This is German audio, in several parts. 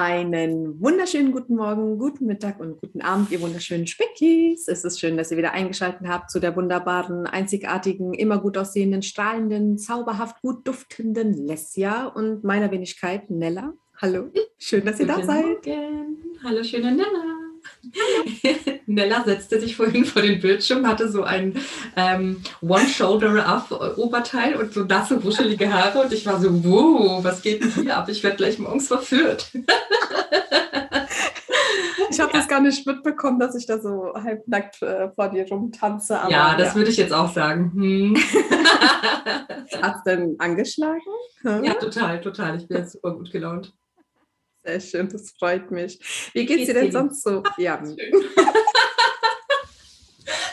Einen wunderschönen guten Morgen, guten Mittag und guten Abend, ihr wunderschönen Spickies. Es ist schön, dass ihr wieder eingeschaltet habt zu der wunderbaren, einzigartigen, immer gut aussehenden, strahlenden, zauberhaft gut duftenden Lesja und meiner Wenigkeit Nella. Hallo, schön, dass ihr Guten da seid. Morgen. Hallo, schöne Nella. Nella setzte sich vorhin vor den Bildschirm, hatte so ein ähm, One-Shoulder-Up-Oberteil und so nasse, wuschelige Haare. Und ich war so, wow, was geht denn hier ab? Ich werde gleich morgens verführt. Ich habe das gar nicht mitbekommen, dass ich da so halbnackt äh, vor dir rumtanze. Aber, ja, das würde ich jetzt auch sagen. Hm. Hat's denn angeschlagen? Hm? ja, total, total. Ich bin jetzt super gut gelaunt. Sehr schön, das freut mich. Wie geht's dir denn sonst so? Ja, Schön.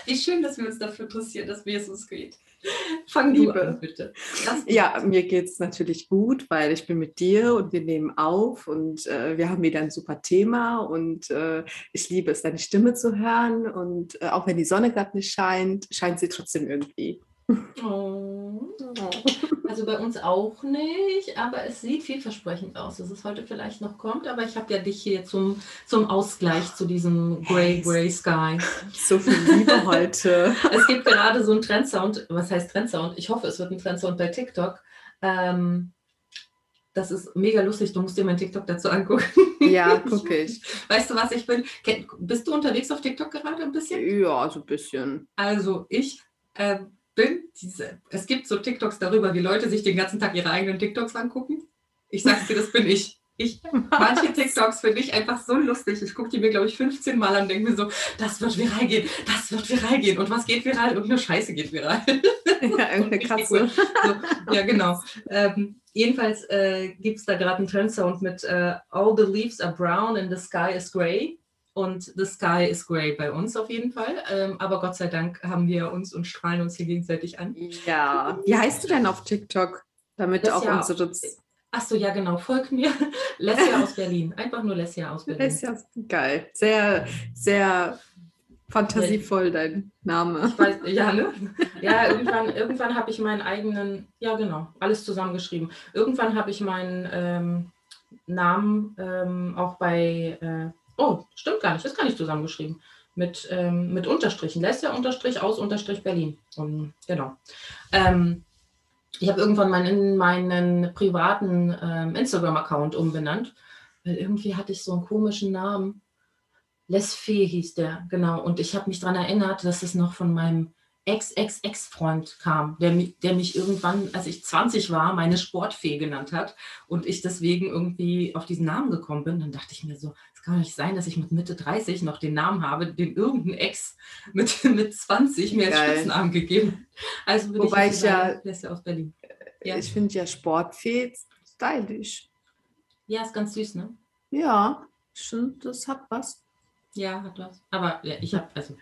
Wie schön, dass wir uns dafür interessieren, dass mir es geht. Fang du Liebe. an, bitte. Ja, mir geht es natürlich gut, weil ich bin mit dir und wir nehmen auf und äh, wir haben wieder ein super Thema und äh, ich liebe es, deine Stimme zu hören und äh, auch wenn die Sonne gerade nicht scheint, scheint sie trotzdem irgendwie. Oh. Also bei uns auch nicht, aber es sieht vielversprechend aus, dass es heute vielleicht noch kommt. Aber ich habe ja dich hier zum, zum Ausgleich zu diesem Grey, Grey Sky. So viel Liebe heute. Es gibt gerade so einen Trendsound. Was heißt Trendsound? Ich hoffe, es wird ein Trendsound bei TikTok. Ähm, das ist mega lustig. Du musst dir mein TikTok dazu angucken. Ja, gucke ich. Weißt du, was ich bin? Bist du unterwegs auf TikTok gerade ein bisschen? Ja, so ein bisschen. Also ich äh, bin diese, es gibt so TikToks darüber, wie Leute sich den ganzen Tag ihre eigenen TikToks angucken. Ich sag's dir, das bin ich. Ich, manche TikToks finde ich einfach so lustig. Ich gucke die mir, glaube ich, 15 Mal an und denke mir so, das wird viral gehen, das wird viral gehen. Und was geht viral? Irgendeine Scheiße geht viral. Ja, irgendeine Katze. So, ja, genau. Ähm, jedenfalls äh, gibt es da gerade einen Trendsound mit äh, All the leaves are brown and the sky is grey. Und the sky is grey bei uns auf jeden Fall. Ähm, aber Gott sei Dank haben wir uns und strahlen uns hier gegenseitig an. Ja. Wie heißt du denn auf TikTok? Damit Das auch ja- unsere Achso, ja, genau. Folgt mir. Lesja aus Berlin. Einfach nur Lesja aus Berlin. Das ist geil. Sehr, sehr fantasievoll dein Name. Ich weiß, ja, ne? Ja, irgendwann, irgendwann habe ich meinen eigenen, ja genau, alles zusammengeschrieben. Irgendwann habe ich meinen ähm, Namen ähm, auch bei, äh, oh, stimmt gar nicht, ist gar nicht zusammengeschrieben. Mit, ähm, mit Unterstrichen, Lesja Unterstrich aus Unterstrich Berlin. Und, genau. Ähm, ich habe irgendwann meinen, meinen privaten ähm, Instagram-Account umbenannt, weil irgendwie hatte ich so einen komischen Namen. Les Fee hieß der, genau. Und ich habe mich daran erinnert, dass es noch von meinem Ex-Ex-Ex-Freund kam, der, der mich irgendwann, als ich 20 war, meine Sportfee genannt hat und ich deswegen irgendwie auf diesen Namen gekommen bin. Dann dachte ich mir so, kann doch nicht sein, dass ich mit Mitte 30 noch den Namen habe, den irgendein Ex mit, mit 20 mir als. Spitznamen gegeben. hat. Also bin Wobei ich, ich ja- ja aus Berlin. Ja. Ich finde ja Sportfee stylisch. Ja, ist ganz süß, ne? Ja, stimmt, das hat was. Ja, hat was. Aber ja, ich habe, also,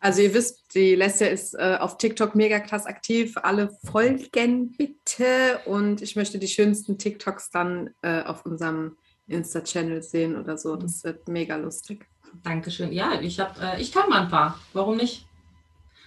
Also ihr wisst, die Leslie ist äh, auf TikTok mega krass aktiv. Alle folgen bitte. Und ich möchte die schönsten TikToks dann äh, auf unserem Insta-Channel sehen oder so. Das wird mega lustig. Dankeschön. Ja, ich habe, äh, ich kann mal ein paar. Warum nicht?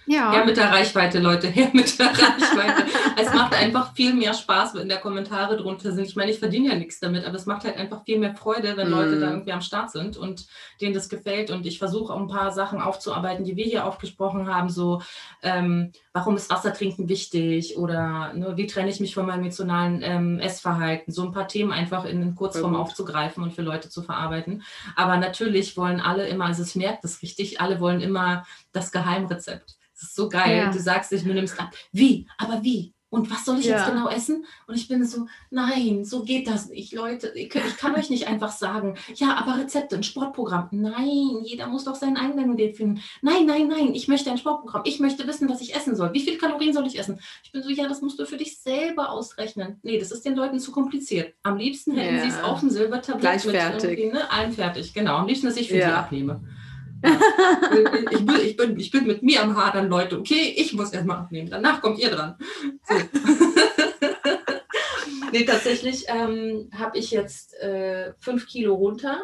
Ja, Her mit der Reichweite, Leute, her mit der Reichweite. es macht einfach viel mehr Spaß, wenn da Kommentare drunter sind. Ich meine, ich verdiene ja nichts damit, aber es macht halt einfach viel mehr Freude, wenn Leute Mm. da irgendwie am Start sind und denen das gefällt. Und ich versuche auch ein paar Sachen aufzuarbeiten, die wir hier aufgesprochen haben, so ähm, warum ist Wassertrinken wichtig oder ne, wie trenne ich mich von meinem emotionalen ähm, Essverhalten. So ein paar Themen einfach in Kurzform aufzugreifen und für Leute zu verarbeiten. Aber natürlich wollen alle immer, also es merkt das richtig, alle wollen immer das Geheimrezept. Das ist so geil. Ja. Du sagst dich, du nimmst ab. Wie? Aber wie? Und was soll ich Ja. jetzt genau essen? Und ich bin so, nein, so geht das nicht, Leute. Ich, kann- ich kann euch nicht einfach sagen, ja, aber Rezepte, ein Sportprogramm. Nein, jeder muss doch seinen eigenen Weg finden. Nein, nein, nein, ich möchte ein Sportprogramm. Ich möchte wissen, was ich essen soll. Wie viel Kalorien soll ich essen? Ich bin so, ja, das musst du für dich selber ausrechnen. Nee, das ist den Leuten zu kompliziert. Am liebsten hätten Ja. sie es auf dem Silbertablett Gleich mit fertig. irgendwie, ne, allem fertig. Genau, am liebsten, dass ich für sie Ja. abnehme. Ja. ich, bin, ich, bin, ich bin mit mir am Hadern, Leute. Okay, ich muss erstmal abnehmen. Danach kommt ihr dran. So. nee, tatsächlich ähm, habe ich jetzt äh, fünf Kilo runter.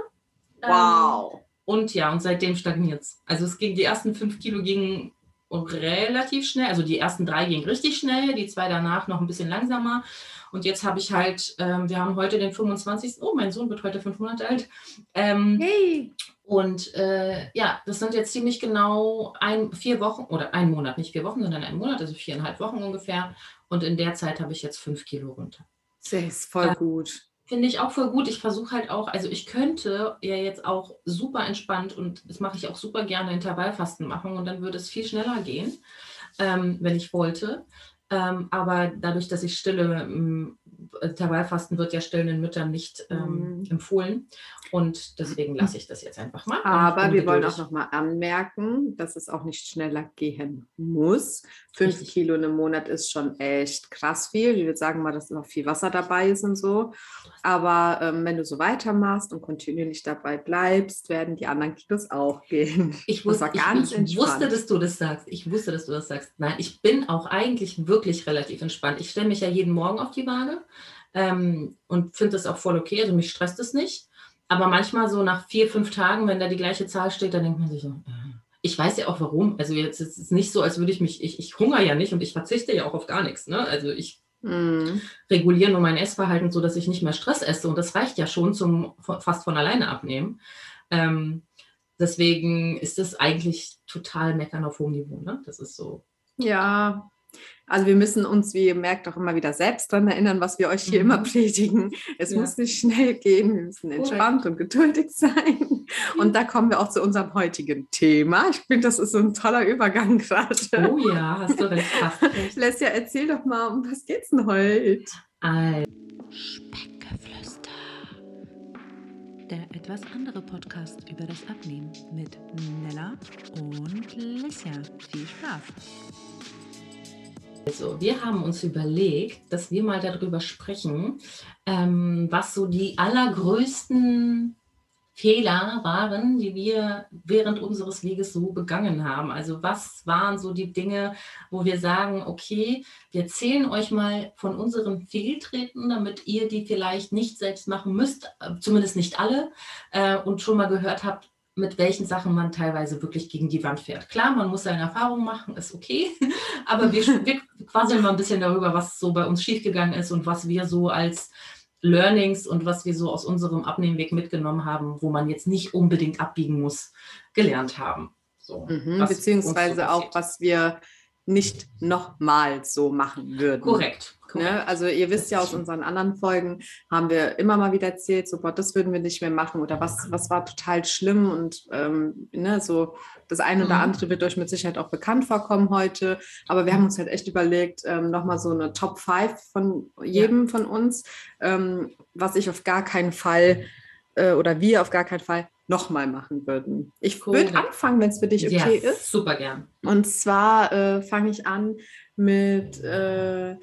Ähm, wow. und ja, und seitdem stagniert es. Also es ging, die ersten fünf Kilo gingen relativ schnell. Also die ersten drei gingen richtig schnell, die zwei danach noch ein bisschen langsamer. Und jetzt habe ich halt, ähm, wir haben heute den 25. Oh, mein Sohn wird heute fünf Monate alt. Ähm, hey! Und äh, ja, das sind jetzt ziemlich genau ein, vier Wochen oder ein Monat, nicht vier Wochen, sondern ein Monat, also viereinhalb Wochen ungefähr. Und in der Zeit habe ich jetzt fünf Kilo runter. Das ist voll äh, gut. Finde ich auch voll gut. Ich versuche halt auch, also ich könnte ja jetzt auch super entspannt und das mache ich auch super gerne Intervallfasten machen und dann würde es viel schneller gehen, ähm, wenn ich wollte. Ähm, aber dadurch, dass ich stille, ähm, Intervallfasten wird ja stillenden Müttern nicht ähm, mhm. empfohlen. Und deswegen lasse ich das jetzt einfach mal. Aber wir wollen auch nochmal anmerken, dass es auch nicht schneller gehen muss. Fünf Richtig. Kilo im Monat ist schon echt krass viel. Ich würde sagen mal, dass noch viel Wasser dabei ist und so. Aber ähm, wenn du so weitermachst und kontinuierlich dabei bleibst, werden die anderen Kilos auch gehen. Ich, wusste, ich, ich wusste, dass du das sagst. Ich wusste, dass du das sagst. Nein, ich bin auch eigentlich wirklich relativ entspannt. Ich stelle mich ja jeden Morgen auf die Waage ähm, und finde das auch voll okay. Also mich stresst es nicht. Aber manchmal so nach vier, fünf Tagen, wenn da die gleiche Zahl steht, dann denkt man sich so, äh, ich weiß ja auch warum. Also jetzt ist es nicht so, als würde ich mich, ich, ich hungere ja nicht und ich verzichte ja auch auf gar nichts. Ne? Also ich mm. reguliere nur mein Essverhalten so, dass ich nicht mehr Stress esse und das reicht ja schon zum fast von alleine abnehmen. Ähm, deswegen ist das eigentlich total meckern auf hohem Niveau. Ne? Das ist so. Ja, also wir müssen uns, wie ihr merkt, auch immer wieder selbst daran erinnern, was wir euch hier mhm. immer predigen. Es ja. muss nicht schnell gehen, wir müssen entspannt Correct. und geduldig sein. Und da kommen wir auch zu unserem heutigen Thema. Ich finde, das ist so ein toller Übergang gerade. Oh ja, hast du recht. Recht. Lesja, erzähl doch mal, um was geht's denn heute? Ein Speckgeflüster. Der etwas andere Podcast über das Abnehmen mit Nella und Lesja. Viel Spaß! Also, wir haben uns überlegt, dass wir mal darüber sprechen, ähm, was so die allergrößten Fehler waren, die wir während unseres Weges so begangen haben. Also was waren so die Dinge, wo wir sagen, okay, wir erzählen euch mal von unseren Fehltreten, damit ihr die vielleicht nicht selbst machen müsst, äh, zumindest nicht alle, äh, und schon mal gehört habt, mit welchen Sachen man teilweise wirklich gegen die Wand fährt. Klar, man muss seine Erfahrungen machen, ist okay, aber wir, wir quasseln mal ein bisschen darüber, was so bei uns schiefgegangen ist und was wir so als Learnings und was wir so aus unserem Abnehmweg mitgenommen haben, wo man jetzt nicht unbedingt abbiegen muss, gelernt haben. So, mhm, beziehungsweise so auch, was wir nicht nochmal so machen würden. Korrekt. Ne? Also ihr wisst ja aus unseren anderen Folgen, haben wir immer mal wieder erzählt, so, boah, das würden wir nicht mehr machen oder was, was war total schlimm und ähm, ne, so das eine oder mhm. andere wird euch mit Sicherheit auch bekannt vorkommen heute, aber wir haben uns halt echt überlegt, ähm, nochmal so eine Top 5 von jedem ja. von uns, ähm, was ich auf gar keinen Fall äh, oder wir auf gar keinen Fall nochmal machen würden. Ich cool. würde anfangen, wenn es für dich okay yes, ist. Super gern. Und zwar äh, fange ich an mit äh,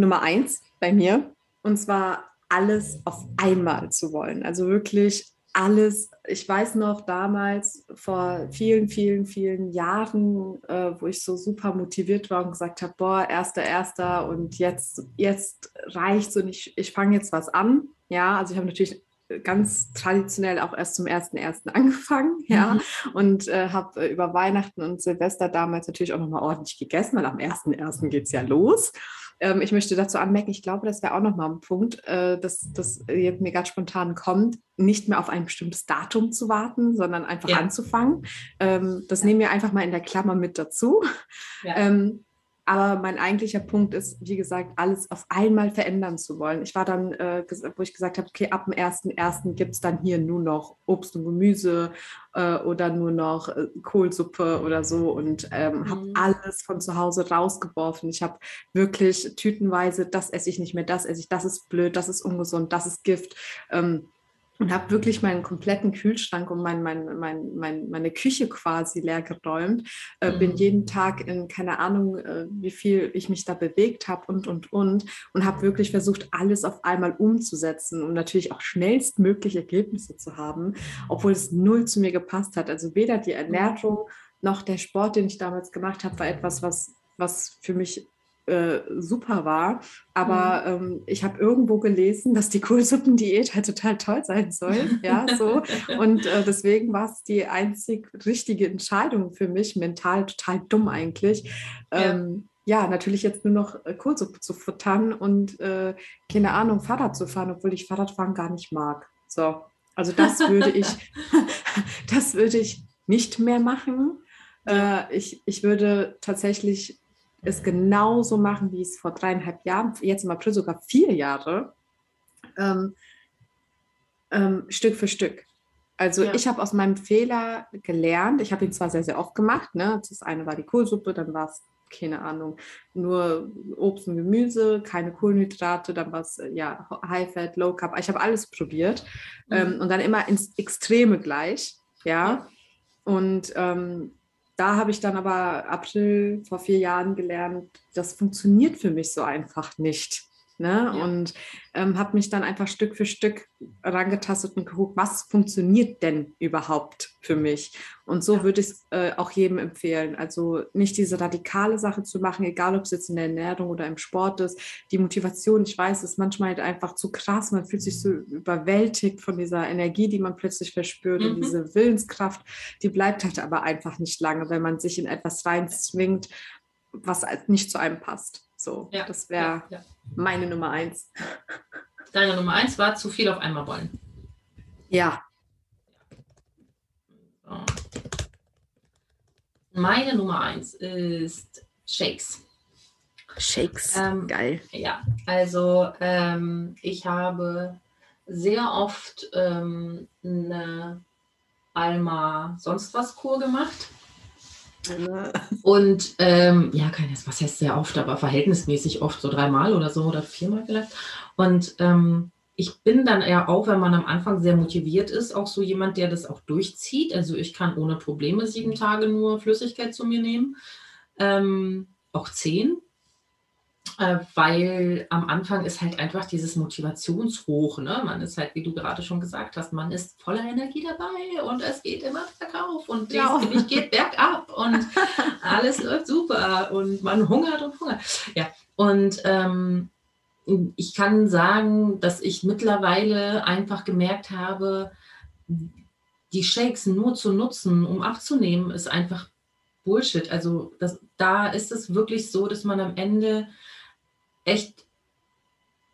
Nummer eins bei mir. Und zwar alles auf einmal zu wollen. Also wirklich alles. Ich weiß noch damals vor vielen, vielen, vielen Jahren, äh, wo ich so super motiviert war und gesagt habe, boah, erster, erster und jetzt, jetzt reicht's und ich, ich fange jetzt was an. Ja, also ich habe natürlich ganz traditionell auch erst zum 1.1. angefangen, ja, mhm. und äh, habe äh, über Weihnachten und Silvester damals natürlich auch nochmal ordentlich gegessen, weil am 1.1. geht es ja los. Ähm, ich möchte dazu anmerken, ich glaube, das wäre auch nochmal ein Punkt, äh, dass das jetzt mir ganz spontan kommt, nicht mehr auf ein bestimmtes Datum zu warten, sondern einfach ja. anzufangen. Ähm, das ja. nehmen wir einfach mal in der Klammer mit dazu. Ja. Ähm, aber mein eigentlicher Punkt ist, wie gesagt, alles auf einmal verändern zu wollen. Ich war dann, äh, wo ich gesagt habe, okay, ab dem 1.1. gibt es dann hier nur noch Obst und Gemüse äh, oder nur noch äh, Kohlsuppe oder so und ähm, mhm. habe alles von zu Hause rausgeworfen. Ich habe wirklich tütenweise, das esse ich nicht mehr, das esse ich, das ist blöd, das ist ungesund, das ist Gift. Ähm, und habe wirklich meinen kompletten Kühlschrank und mein, mein, mein, mein, meine Küche quasi leer geräumt. Äh, mhm. Bin jeden Tag in keine Ahnung, äh, wie viel ich mich da bewegt habe und, und, und. Und habe wirklich versucht, alles auf einmal umzusetzen, um natürlich auch schnellstmöglich Ergebnisse zu haben, obwohl es null zu mir gepasst hat. Also weder die Ernährung noch der Sport, den ich damals gemacht habe, war etwas, was, was für mich äh, super war. Aber mhm. ähm, ich habe irgendwo gelesen, dass die Kohlsuppendiät halt total toll sein soll. Ja, so. Und äh, deswegen war es die einzig richtige Entscheidung für mich, mental total dumm eigentlich. Ja. Ähm, ja, natürlich jetzt nur noch äh, Kohlsuppe zu futtern und äh, keine Ahnung, Fahrrad zu fahren, obwohl ich Fahrradfahren gar nicht mag. So, also das würde ich, das würde ich nicht mehr machen. Äh, ich, ich würde tatsächlich es genauso machen, wie es vor dreieinhalb Jahren, jetzt im April sogar vier Jahre, ähm, ähm, Stück für Stück. Also ja. ich habe aus meinem Fehler gelernt. Ich habe ihn zwar sehr, sehr oft gemacht. Ne? Das eine war die Kohlsuppe, dann war es, keine Ahnung, nur Obst und Gemüse, keine Kohlenhydrate, dann war es ja High Fat, Low Carb. Ich habe alles probiert mhm. ähm, und dann immer ins Extreme gleich. Ja. ja. Und ähm, da habe ich dann aber April vor vier Jahren gelernt, das funktioniert für mich so einfach nicht. Ne? Ja. Und ähm, habe mich dann einfach Stück für Stück rangetastet und geguckt, was funktioniert denn überhaupt für mich. Und so ja. würde ich es äh, auch jedem empfehlen. Also nicht diese radikale Sache zu machen, egal ob es jetzt in der Ernährung oder im Sport ist. Die Motivation, ich weiß, ist manchmal halt einfach zu krass. Man fühlt sich so überwältigt von dieser Energie, die man plötzlich verspürt. Mhm. Und diese Willenskraft, die bleibt halt aber einfach nicht lange, wenn man sich in etwas reinzwingt, was halt nicht zu einem passt. So, ja, das wäre ja, meine Nummer eins. Deine Nummer eins war zu viel auf einmal wollen. Ja. So. Meine Nummer eins ist Shakes. Shakes, ähm, geil. Ja, also ähm, ich habe sehr oft ähm, eine Alma sonst was Kur gemacht und ähm, ja, keines, was heißt sehr oft, aber verhältnismäßig oft, so dreimal oder so oder viermal vielleicht. Und ähm, ich bin dann eher auch, wenn man am Anfang sehr motiviert ist, auch so jemand, der das auch durchzieht. Also ich kann ohne Probleme sieben Tage nur Flüssigkeit zu mir nehmen, ähm, auch zehn weil am Anfang ist halt einfach dieses Motivationshoch. Ne? Man ist halt, wie du gerade schon gesagt hast, man ist voller Energie dabei und es geht immer bergauf und ja. das Gewicht geht bergab und alles läuft super und man hungert und hungert. Ja, und ähm, ich kann sagen, dass ich mittlerweile einfach gemerkt habe, die Shakes nur zu nutzen, um abzunehmen, ist einfach Bullshit. Also das, da ist es wirklich so, dass man am Ende echt,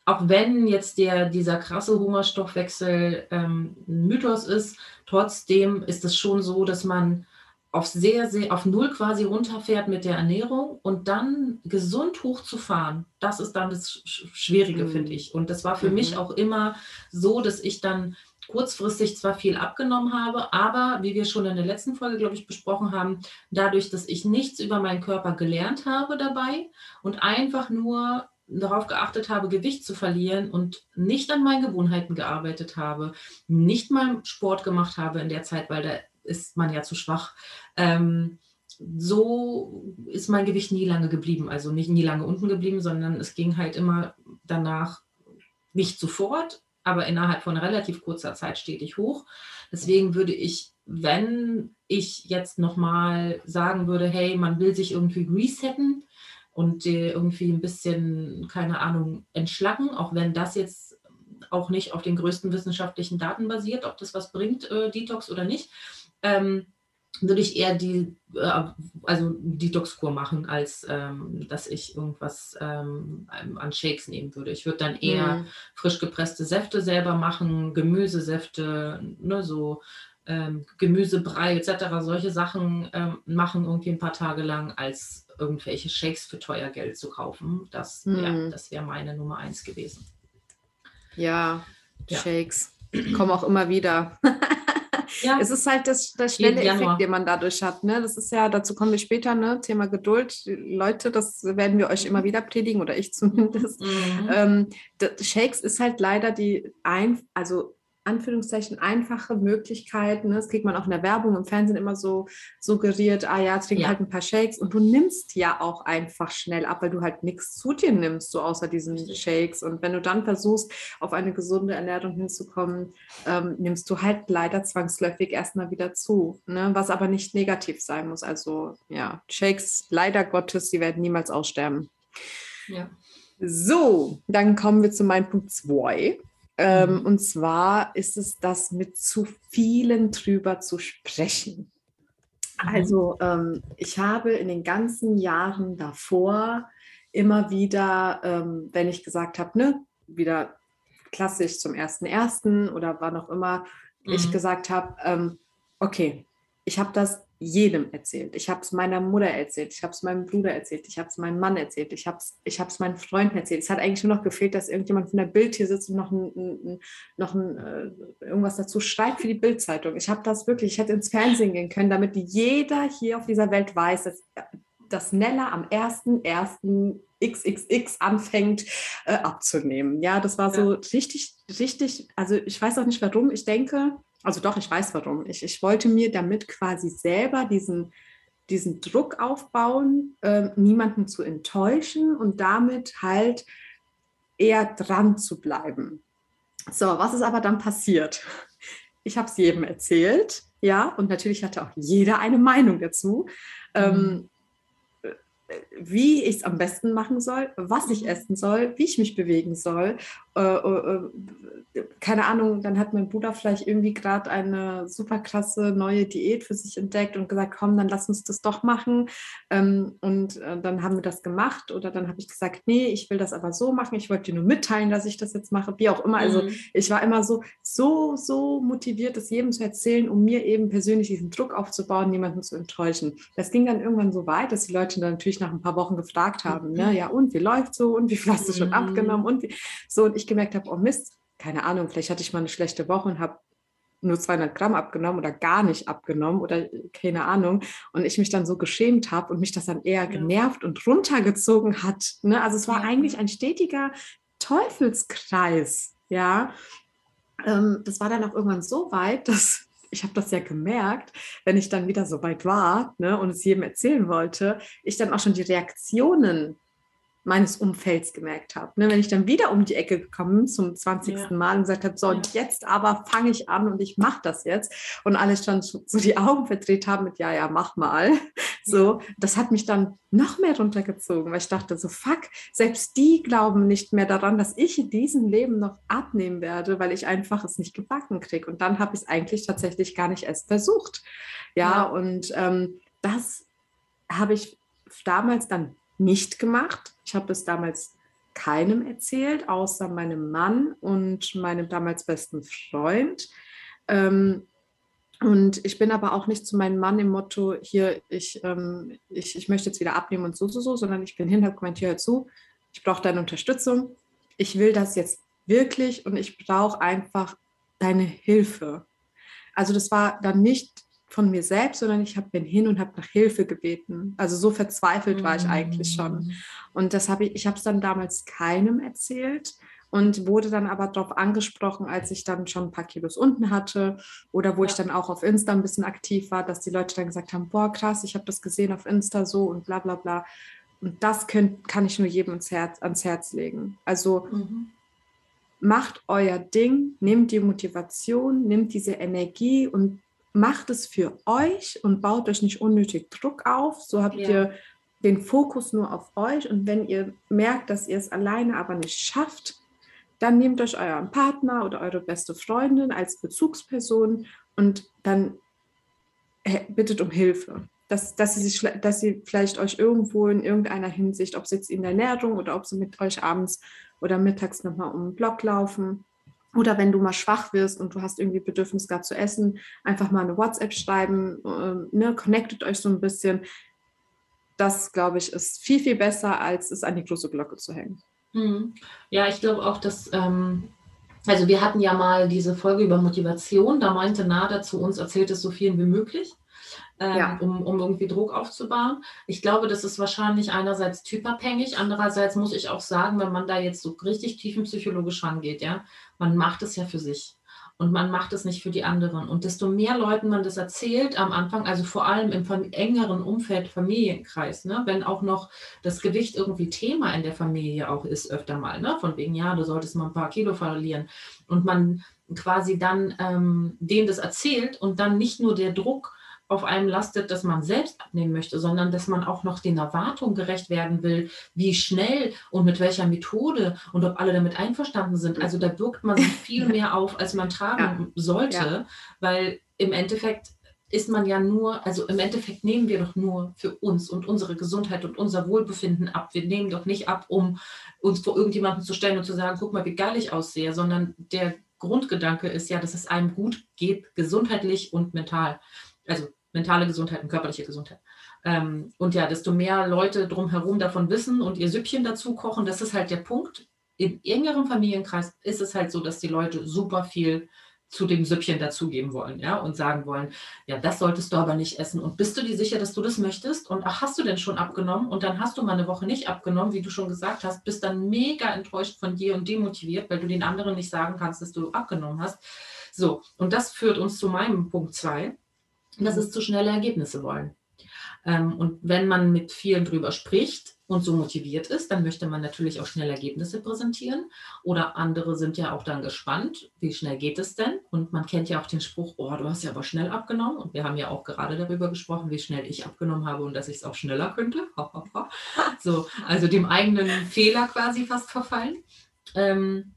auch wenn jetzt der, dieser krasse Hungerstoffwechsel ähm, ein Mythos ist, trotzdem ist es schon so, dass man auf sehr, sehr, auf null quasi runterfährt mit der Ernährung und dann gesund hochzufahren, das ist dann das Schwierige, mhm. finde ich. Und das war für mhm. mich auch immer so, dass ich dann kurzfristig zwar viel abgenommen habe, aber wie wir schon in der letzten Folge, glaube ich, besprochen haben, dadurch, dass ich nichts über meinen Körper gelernt habe dabei und einfach nur darauf geachtet habe, Gewicht zu verlieren und nicht an meinen Gewohnheiten gearbeitet habe, nicht mal Sport gemacht habe in der Zeit, weil da ist man ja zu schwach. Ähm, so ist mein Gewicht nie lange geblieben, also nicht nie lange unten geblieben, sondern es ging halt immer danach nicht sofort, aber innerhalb von relativ kurzer Zeit stetig hoch. Deswegen würde ich, wenn ich jetzt nochmal sagen würde, hey, man will sich irgendwie resetten, und die irgendwie ein bisschen, keine Ahnung, entschlacken, auch wenn das jetzt auch nicht auf den größten wissenschaftlichen Daten basiert, ob das was bringt, äh, Detox oder nicht, ähm, würde ich eher die, äh, also Detox-Kur machen, als ähm, dass ich irgendwas ähm, an Shakes nehmen würde. Ich würde dann eher mhm. frisch gepresste Säfte selber machen, Gemüsesäfte, ne, so ähm, Gemüsebrei etc., solche Sachen ähm, machen irgendwie ein paar Tage lang, als irgendwelche Shakes für teuer Geld zu kaufen. Das, hm. ja, das wäre meine Nummer eins gewesen. Ja, ja. Shakes kommen auch immer wieder. ja. Es ist halt das, der schnelle Effekt, den man dadurch hat. Ne? Das ist ja, dazu kommen wir später, ne? Thema Geduld. Leute, das werden wir euch immer wieder predigen oder ich zumindest. Mhm. Ähm, Shakes ist halt leider die ein, also Anführungszeichen einfache Möglichkeiten. Ne? Das kriegt man auch in der Werbung im Fernsehen immer so suggeriert, ah ja, trink ja. halt ein paar Shakes und du nimmst ja auch einfach schnell ab, weil du halt nichts zu dir nimmst, so außer diesen Shakes. Und wenn du dann versuchst, auf eine gesunde Ernährung hinzukommen, ähm, nimmst du halt leider zwangsläufig erstmal wieder zu, ne? was aber nicht negativ sein muss. Also ja, Shakes, leider Gottes, sie werden niemals aussterben. Ja. So, dann kommen wir zu meinem Punkt 2. Ähm, mhm. Und zwar ist es das mit zu vielen drüber zu sprechen. Mhm. Also ähm, ich habe in den ganzen Jahren davor immer wieder, ähm, wenn ich gesagt habe, ne, wieder klassisch zum ersten ersten oder wann auch immer mhm. ich gesagt habe, ähm, okay, ich habe das jedem erzählt. Ich habe es meiner Mutter erzählt, ich habe es meinem Bruder erzählt, ich habe es meinem Mann erzählt, ich habe es ich meinen Freunden erzählt. Es hat eigentlich nur noch gefehlt, dass irgendjemand von der Bild hier sitzt und noch, ein, ein, noch ein, äh, irgendwas dazu schreibt für die Bildzeitung. Ich habe das wirklich, ich hätte ins Fernsehen gehen können, damit jeder hier auf dieser Welt weiß, dass, dass Nella am 1.1. XXX anfängt äh, abzunehmen. Ja, das war so ja. richtig, richtig, also ich weiß auch nicht warum. Ich denke, also doch, ich weiß warum. Ich, ich wollte mir damit quasi selber diesen, diesen Druck aufbauen, äh, niemanden zu enttäuschen und damit halt eher dran zu bleiben. So, was ist aber dann passiert? Ich habe es jedem erzählt, ja, und natürlich hatte auch jeder eine Meinung dazu. Ähm, mhm. Ähm, wie ich es am besten machen soll, was ich mhm. essen soll, wie ich mich bewegen soll. Äh, äh, äh, keine Ahnung, dann hat mein Bruder vielleicht irgendwie gerade eine super klasse neue Diät für sich entdeckt und gesagt, komm, dann lass uns das doch machen. Ähm, und äh, dann haben wir das gemacht oder dann habe ich gesagt, nee, ich will das aber so machen. Ich wollte dir nur mitteilen, dass ich das jetzt mache, wie auch immer. Also mhm. ich war immer so, so, so motiviert, das jedem zu erzählen, um mir eben persönlich diesen Druck aufzubauen, niemanden zu enttäuschen. Das ging dann irgendwann so weit, dass die Leute dann natürlich nach ein paar Wochen gefragt haben, ne, ja, und wie läuft so und wie viel hast du schon mhm. abgenommen und wie, so und ich gemerkt habe, oh Mist, keine Ahnung, vielleicht hatte ich mal eine schlechte Woche und habe nur 200 Gramm abgenommen oder gar nicht abgenommen oder keine Ahnung. Und ich mich dann so geschämt habe und mich das dann eher genervt und runtergezogen hat. Ne? Also es war ja. eigentlich ein stetiger Teufelskreis. Ja, ähm, das war dann auch irgendwann so weit, dass ich habe das ja gemerkt, wenn ich dann wieder so weit war ne, und es jedem erzählen wollte, ich dann auch schon die Reaktionen meines Umfelds gemerkt habe. Ne, wenn ich dann wieder um die Ecke gekommen bin zum 20. Ja. Mal und gesagt habe, so und jetzt aber fange ich an und ich mache das jetzt und alle schon so die Augen verdreht haben mit, ja, ja, mach mal. So, das hat mich dann noch mehr runtergezogen, weil ich dachte so, fuck, selbst die glauben nicht mehr daran, dass ich in diesem Leben noch abnehmen werde, weil ich einfach es nicht gebacken kriege. Und dann habe ich es eigentlich tatsächlich gar nicht erst versucht. Ja, ja. und ähm, das habe ich damals dann nicht gemacht. Ich habe es damals keinem erzählt, außer meinem Mann und meinem damals besten Freund. Ähm, und ich bin aber auch nicht zu meinem Mann im Motto, hier, ich, ähm, ich, ich möchte jetzt wieder abnehmen und so, so, so, sondern ich bin hin, habe gemeint, zu, ich brauche deine Unterstützung. Ich will das jetzt wirklich und ich brauche einfach deine Hilfe. Also das war dann nicht von mir selbst, sondern ich hab, bin hin und habe nach Hilfe gebeten. Also so verzweifelt war ich eigentlich schon. Mm. Und das habe ich, ich habe es dann damals keinem erzählt und wurde dann aber darauf angesprochen, als ich dann schon ein paar Kilos unten hatte oder wo ja. ich dann auch auf Insta ein bisschen aktiv war, dass die Leute dann gesagt haben, boah krass, ich habe das gesehen auf Insta so und bla bla bla. Und das könnt, kann ich nur jedem ans Herz, ans Herz legen. Also mhm. macht euer Ding, nehmt die Motivation, nehmt diese Energie und macht es für euch und baut euch nicht unnötig Druck auf. So habt ja. ihr den Fokus nur auf euch. Und wenn ihr merkt, dass ihr es alleine aber nicht schafft, dann nehmt euch euren Partner oder eure beste Freundin als Bezugsperson und dann bittet um Hilfe. Dass, dass, sie sich, dass sie vielleicht euch irgendwo in irgendeiner Hinsicht, ob es jetzt in der Ernährung oder ob sie mit euch abends oder mittags nochmal um den Block laufen, oder wenn du mal schwach wirst und du hast irgendwie Bedürfnis gerade zu essen, einfach mal eine WhatsApp schreiben, äh, ne, connectet euch so ein bisschen. Das, glaube ich, ist viel, viel besser, als es an die große Glocke zu hängen. Mhm. Ja, ich glaube auch, dass, ähm, also wir hatten ja mal diese Folge über Motivation, da meinte Nada zu uns, erzählt es so vielen wie möglich ähm, ja. um, um irgendwie Druck aufzubauen. Ich glaube, das ist wahrscheinlich einerseits typabhängig, andererseits muss ich auch sagen, wenn man da jetzt so richtig tiefenpsychologisch rangeht, ja, man macht es ja für sich und man macht es nicht für die anderen. Und desto mehr Leuten man das erzählt am Anfang, also vor allem im engeren Umfeld, Familienkreis, ne, wenn auch noch das Gewicht irgendwie Thema in der Familie auch ist, öfter mal, ne, von wegen, ja, du solltest mal ein paar Kilo verlieren und man quasi dann ähm, denen das erzählt und dann nicht nur der Druck auf einem lastet, dass man selbst abnehmen möchte, sondern dass man auch noch den Erwartungen gerecht werden will, wie schnell und mit welcher Methode und ob alle damit einverstanden sind. Also da birgt man sich viel mehr auf, als man tragen ja. sollte, ja. weil im Endeffekt ist man ja nur, also im Endeffekt nehmen wir doch nur für uns und unsere Gesundheit und unser Wohlbefinden ab. Wir nehmen doch nicht ab, um uns vor irgendjemanden zu stellen und zu sagen, guck mal, wie geil ich aussehe, sondern der Grundgedanke ist ja, dass es einem gut geht, gesundheitlich und mental. Also mentale Gesundheit und körperliche Gesundheit. Ähm, und ja, desto mehr Leute drumherum davon wissen und ihr Süppchen dazu kochen, das ist halt der Punkt. Im engeren Familienkreis ist es halt so, dass die Leute super viel zu dem Süppchen dazugeben wollen, ja, und sagen wollen, ja, das solltest du aber nicht essen. Und bist du dir sicher, dass du das möchtest? Und ach, hast du denn schon abgenommen? Und dann hast du mal eine Woche nicht abgenommen, wie du schon gesagt hast, bist dann mega enttäuscht von dir und demotiviert, weil du den anderen nicht sagen kannst, dass du abgenommen hast. So, und das führt uns zu meinem Punkt zwei. Das ist zu schnelle Ergebnisse wollen. Ähm, und wenn man mit vielen drüber spricht, und so motiviert ist, dann möchte man natürlich auch schnell Ergebnisse präsentieren. Oder andere sind ja auch dann gespannt, wie schnell geht es denn? Und man kennt ja auch den Spruch, oh, du hast ja aber schnell abgenommen. Und wir haben ja auch gerade darüber gesprochen, wie schnell ich abgenommen habe und dass ich es auch schneller könnte. so, also dem eigenen Fehler quasi fast verfallen. Ähm,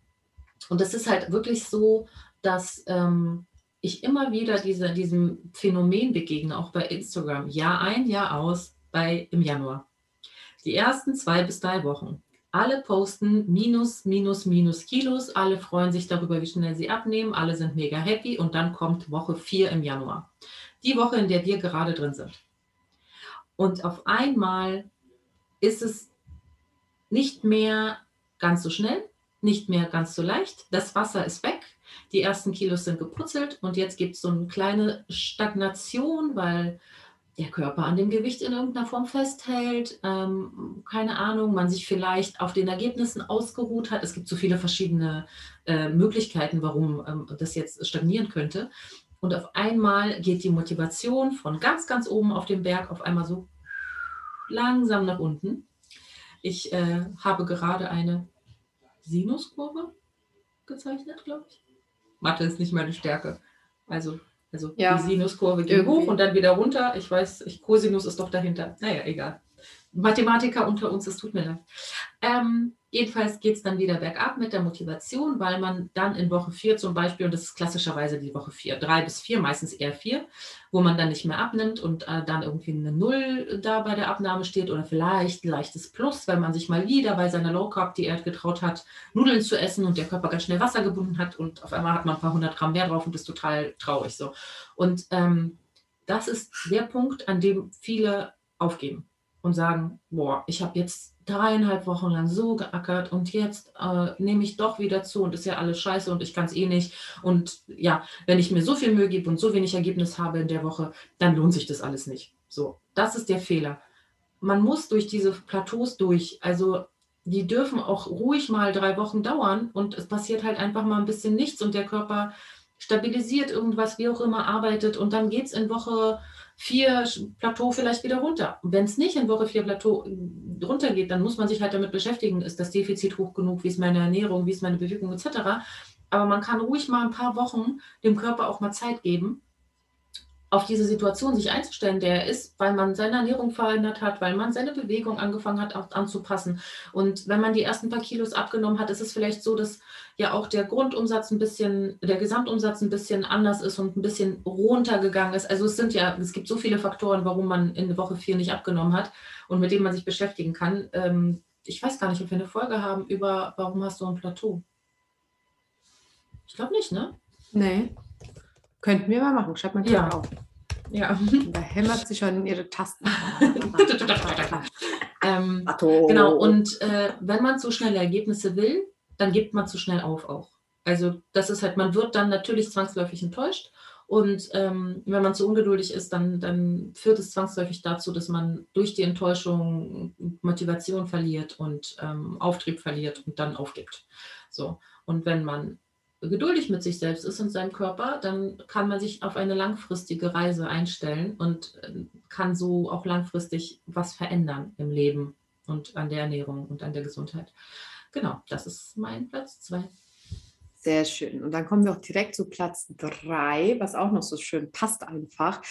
und es ist halt wirklich so, dass ähm, ich immer wieder diese, diesem Phänomen begegne, auch bei Instagram, Jahr ein, Jahr aus, bei im Januar. Die ersten zwei bis drei Wochen. Alle posten minus, minus, minus Kilos. Alle freuen sich darüber, wie schnell sie abnehmen. Alle sind mega happy. Und dann kommt Woche vier im Januar. Die Woche, in der wir gerade drin sind. Und auf einmal ist es nicht mehr ganz so schnell, nicht mehr ganz so leicht. Das Wasser ist weg. Die ersten Kilos sind geputzelt und jetzt gibt es so eine kleine Stagnation, weil der Körper an dem Gewicht in irgendeiner Form festhält, ähm, keine Ahnung, man sich vielleicht auf den Ergebnissen ausgeruht hat. Es gibt so viele verschiedene äh, Möglichkeiten, warum ähm, das jetzt stagnieren könnte. Und auf einmal geht die Motivation von ganz, ganz oben auf dem Berg auf einmal so langsam nach unten. Ich äh, habe gerade eine Sinuskurve gezeichnet, glaube ich. Mathe ist nicht meine Stärke. Also also ja, die Sinuskurve geht irgendwie. hoch und dann wieder runter. Ich weiß, ich, Cosinus ist doch dahinter. Naja, egal. Mathematiker unter uns, es tut mir leid. Ähm, jedenfalls geht es dann wieder bergab mit der Motivation, weil man dann in Woche 4 zum Beispiel, und das ist klassischerweise die Woche 4, 3 bis 4, meistens eher 4, wo man dann nicht mehr abnimmt und äh, dann irgendwie eine Null da bei der Abnahme steht oder vielleicht ein leichtes Plus, weil man sich mal wieder bei seiner Low Carb Diät getraut hat, Nudeln zu essen und der Körper ganz schnell Wasser gebunden hat und auf einmal hat man ein paar hundert Gramm mehr drauf und ist total traurig so. Und ähm, das ist der Punkt, an dem viele aufgeben und sagen, boah, ich habe jetzt dreieinhalb Wochen lang so geackert und jetzt äh, nehme ich doch wieder zu und ist ja alles scheiße und ich kann es eh nicht. Und ja, wenn ich mir so viel Mühe gebe und so wenig Ergebnis habe in der Woche, dann lohnt sich das alles nicht. So, das ist der Fehler. Man muss durch diese Plateaus durch. Also die dürfen auch ruhig mal drei Wochen dauern und es passiert halt einfach mal ein bisschen nichts und der Körper stabilisiert irgendwas, wie auch immer, arbeitet und dann geht es in Woche vier Plateau vielleicht wieder runter. Wenn es nicht in Woche vier Plateau äh, runtergeht, dann muss man sich halt damit beschäftigen, ist das Defizit hoch genug, wie ist meine Ernährung, wie ist meine Bewegung etc. Aber man kann ruhig mal ein paar Wochen dem Körper auch mal Zeit geben, auf diese Situation sich einzustellen, der ist, weil man seine Ernährung verändert hat, weil man seine Bewegung angefangen hat auch anzupassen. Und wenn man die ersten paar Kilos abgenommen hat, ist es vielleicht so, dass ja auch der Grundumsatz ein bisschen, der Gesamtumsatz ein bisschen anders ist und ein bisschen runtergegangen ist. Also es sind ja, es gibt so viele Faktoren, warum man in Woche vier nicht abgenommen hat und mit denen man sich beschäftigen kann. Ähm, ich weiß gar nicht, ob wir eine Folge haben über, warum hast du ein Plateau? Ich glaube nicht, ne? Nee. Könnten wir mal machen. Schreibt mal ja. auf. Ja. Da hämmert sie schon ihre Tasten. ähm, genau, und äh, wenn man zu schnelle Ergebnisse will, dann gibt man zu schnell auf auch. Also das ist halt, man wird dann natürlich zwangsläufig enttäuscht. Und ähm, wenn man zu ungeduldig ist, dann, dann führt es zwangsläufig dazu, dass man durch die Enttäuschung Motivation verliert und ähm, Auftrieb verliert und dann aufgibt. So. Und wenn man geduldig mit sich selbst ist und seinem Körper, dann kann man sich auf eine langfristige Reise einstellen und äh, kann so auch langfristig was verändern im Leben und an der Ernährung und an der Gesundheit. Genau, das ist mein Platz zwei. Sehr schön. Und dann kommen wir auch direkt zu Platz drei, was auch noch so schön passt einfach.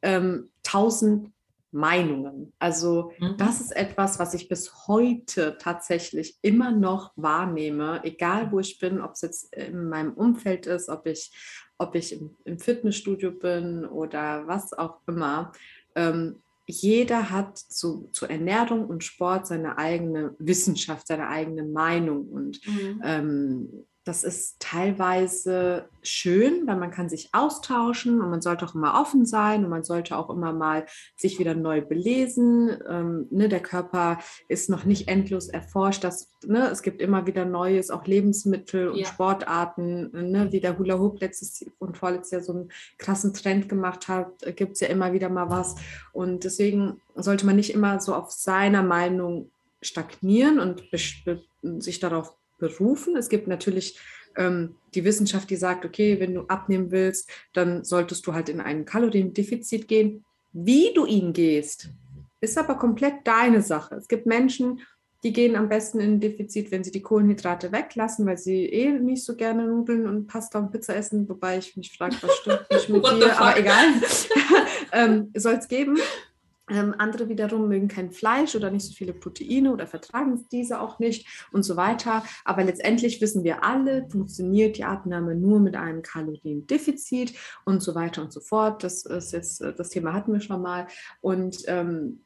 Ähm, 1000 Meinungen. Also mhm. das ist etwas, was ich bis heute tatsächlich immer noch wahrnehme, egal wo ich bin, ob es jetzt in meinem Umfeld ist, ob ich, ob ich im, im Fitnessstudio bin oder was auch immer. Ähm, jeder hat zu, zu Ernährung und Sport seine eigene Wissenschaft, seine eigene Meinung. Und mhm. ähm, das ist teilweise schön, weil man kann sich austauschen und man sollte auch immer offen sein und man sollte auch immer mal sich wieder neu belesen. Ähm, ne, der Körper ist noch nicht endlos erforscht. Das, ne, es gibt immer wieder Neues, auch Lebensmittel und ja. Sportarten. Ne, wie der Hula Hoop letztes und vorletztes Jahr so einen krassen Trend gemacht hat, gibt es ja immer wieder mal was. Und deswegen sollte man nicht immer so auf seiner Meinung stagnieren und sich darauf berufen. Es gibt natürlich ähm, die Wissenschaft, die sagt, okay, wenn du abnehmen willst, dann solltest du halt in ein Kaloriendefizit gehen. Wie du ihn gehst, ist aber komplett deine Sache. Es gibt Menschen, die gehen am besten in ein Defizit, wenn sie die Kohlenhydrate weglassen, weil sie eh nicht so gerne Nudeln und Pasta und Pizza essen, wobei ich mich frage, was stimmt nicht mit dir, aber egal. ähm, Soll es geben. Ähm, andere wiederum mögen kein Fleisch oder nicht so viele Proteine oder vertragen diese auch nicht und so weiter. Aber letztendlich wissen wir alle, funktioniert die Abnahme nur mit einem Kaloriendefizit und so weiter und so fort. Das ist jetzt, äh, das Thema hatten wir schon mal. Und ähm,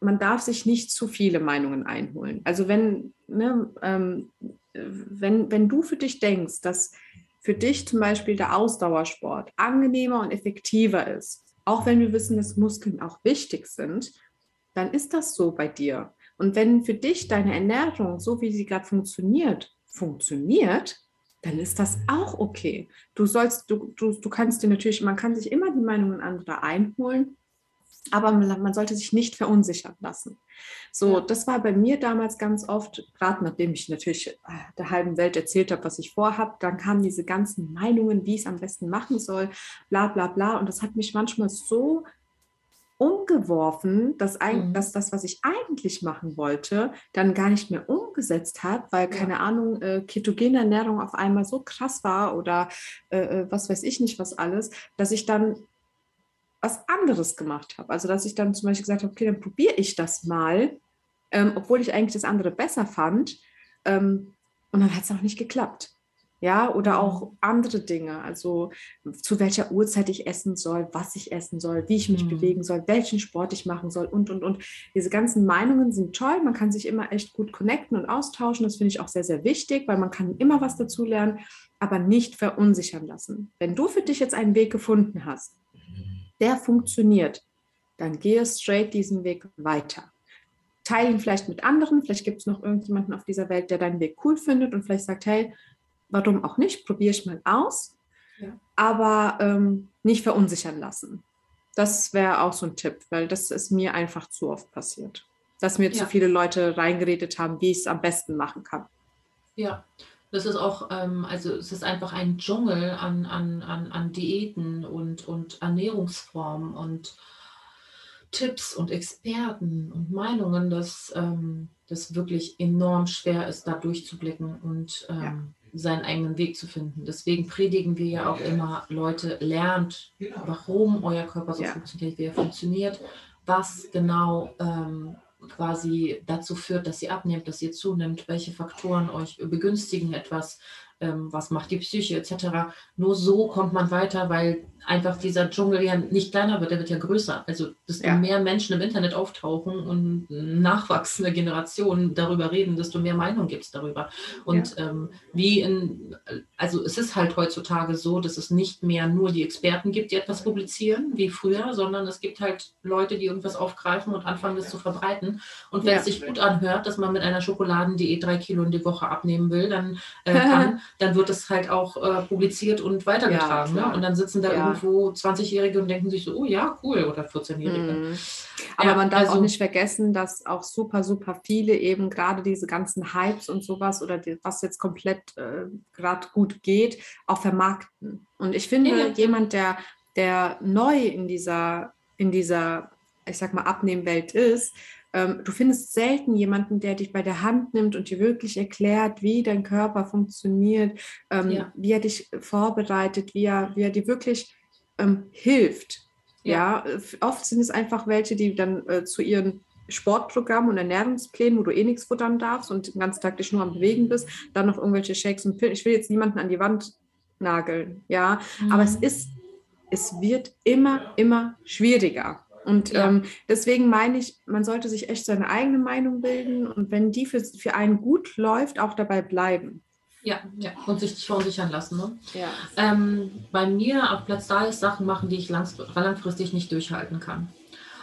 man darf sich nicht zu viele Meinungen einholen. Also wenn, ne, ähm, wenn, wenn du für dich denkst, dass für dich zum Beispiel der Ausdauersport angenehmer und effektiver ist, auch wenn wir wissen, dass Muskeln auch wichtig sind, dann ist das so bei dir. Und wenn für dich deine Ernährung, so wie sie gerade funktioniert, funktioniert, dann ist das auch okay. Du sollst, du, du, du kannst dir natürlich, man kann sich immer die Meinungen anderer einholen, aber man, sollte sich nicht verunsichern lassen. So, das war bei mir damals ganz oft, gerade nachdem ich natürlich äh, der halben Welt erzählt habe, was ich vorhabe, dann kamen diese ganzen Meinungen, wie ich es am besten machen soll, bla bla bla. Und das hat mich manchmal so umgeworfen, dass, ein, mhm. dass das, was ich eigentlich machen wollte, dann gar nicht mehr umgesetzt hat, weil, keine ja. Ahnung, äh, ketogene Ernährung auf einmal so krass war oder äh, äh was weiß ich nicht was alles, dass ich dann was anderes gemacht habe. Also dass ich dann zum Beispiel gesagt habe, okay, dann probiere ich das mal, ähm, obwohl ich eigentlich das andere besser fand. Ähm, und dann hat es auch nicht geklappt. Ja, oder mhm. auch andere Dinge, also zu welcher Uhrzeit ich essen soll, was ich essen soll, wie ich mich mhm. bewegen soll, welchen Sport ich machen soll und, und, und. Diese ganzen Meinungen sind toll, man kann sich immer echt gut connecten und austauschen, das finde ich auch sehr, sehr wichtig, weil man kann immer was dazu lernen, aber nicht verunsichern lassen. Wenn du für dich jetzt einen Weg gefunden hast, der funktioniert, dann gehe straight diesen Weg weiter. Teile ihn vielleicht mit anderen, vielleicht gibt es noch irgendjemanden auf dieser Welt, der deinen Weg cool findet und vielleicht sagt, hey, warum auch nicht, probiere ich mal aus, ja. aber ähm, nicht verunsichern lassen. Das wäre auch so ein Tipp, weil das ist mir einfach zu oft passiert, dass mir ja. zu viele Leute reingeredet haben, wie ich es am besten machen kann. Ja, das ist auch, ähm, also es ist einfach ein Dschungel an, an, an, an Diäten und, und Ernährungsformen und Tipps und Experten und Meinungen, dass ähm, das wirklich enorm schwer ist, da durchzublicken und ähm, ja. seinen eigenen Weg zu finden. Deswegen predigen wir ja auch immer, Leute, lernt, warum euer Körper so ja. funktioniert, wie er funktioniert, was genau ähm, quasi dazu führt, dass ihr abnehmt, dass ihr zunimmt, welche Faktoren euch begünstigen etwas, ähm, was macht die Psyche etc. Nur so kommt man weiter, weil einfach dieser Dschungel ja nicht kleiner wird, der wird ja größer. Also desto ja. mehr Menschen im Internet auftauchen und nachwachsende Generationen darüber reden, desto mehr Meinung gibt es darüber. Und ja. ähm, wie in, also es ist halt heutzutage so, dass es nicht mehr nur die Experten gibt, die etwas publizieren, wie früher, sondern es gibt halt Leute, die irgendwas aufgreifen und anfangen, das zu verbreiten. Und wenn es sich gut anhört, dass man mit einer Schokoladendiät drei Kilo in die Woche abnehmen will, dann äh, kann, dann wird es halt auch äh, publiziert und weitergetragen. ne? Und dann sitzen da irgendwo 20-Jährige und denken sich so, oh ja, cool, oder 14-Jährige. Mhm. Aber ja, man darf also, auch nicht vergessen, dass auch super, super viele eben gerade diese ganzen Hypes und sowas oder die, was jetzt komplett äh, gerade gut geht, auch vermarkten. Und ich finde, ja, jemand, der, der neu in dieser, in dieser, ich sag mal, Abnehmwelt ist, ähm, du findest selten jemanden, der dich bei der Hand nimmt und dir wirklich erklärt, wie dein Körper funktioniert, ähm, ja. wie er dich vorbereitet, wie er, wie er dir wirklich ähm, hilft. Ja. ja. oft sind es einfach welche, die dann äh, zu ihren Sportprogramm und Ernährungsplänen, wo du eh nichts futtern darfst und den ganzen Tag dich nur am Bewegen bist, dann noch irgendwelche Shakes und Pillen. Ich will jetzt niemanden an die Wand nageln, ja, mhm. aber es ist, es wird immer, immer schwieriger. Und ja. ähm, deswegen meine ich, man sollte sich echt seine eigene Meinung bilden und wenn die für, für einen gut läuft, auch dabei bleiben. Ja, ja, und sich nicht verunsichern lassen. Ne? Ja. Ähm, bei mir auf Platz da ist Sachen machen, die ich langfristig nicht durchhalten kann.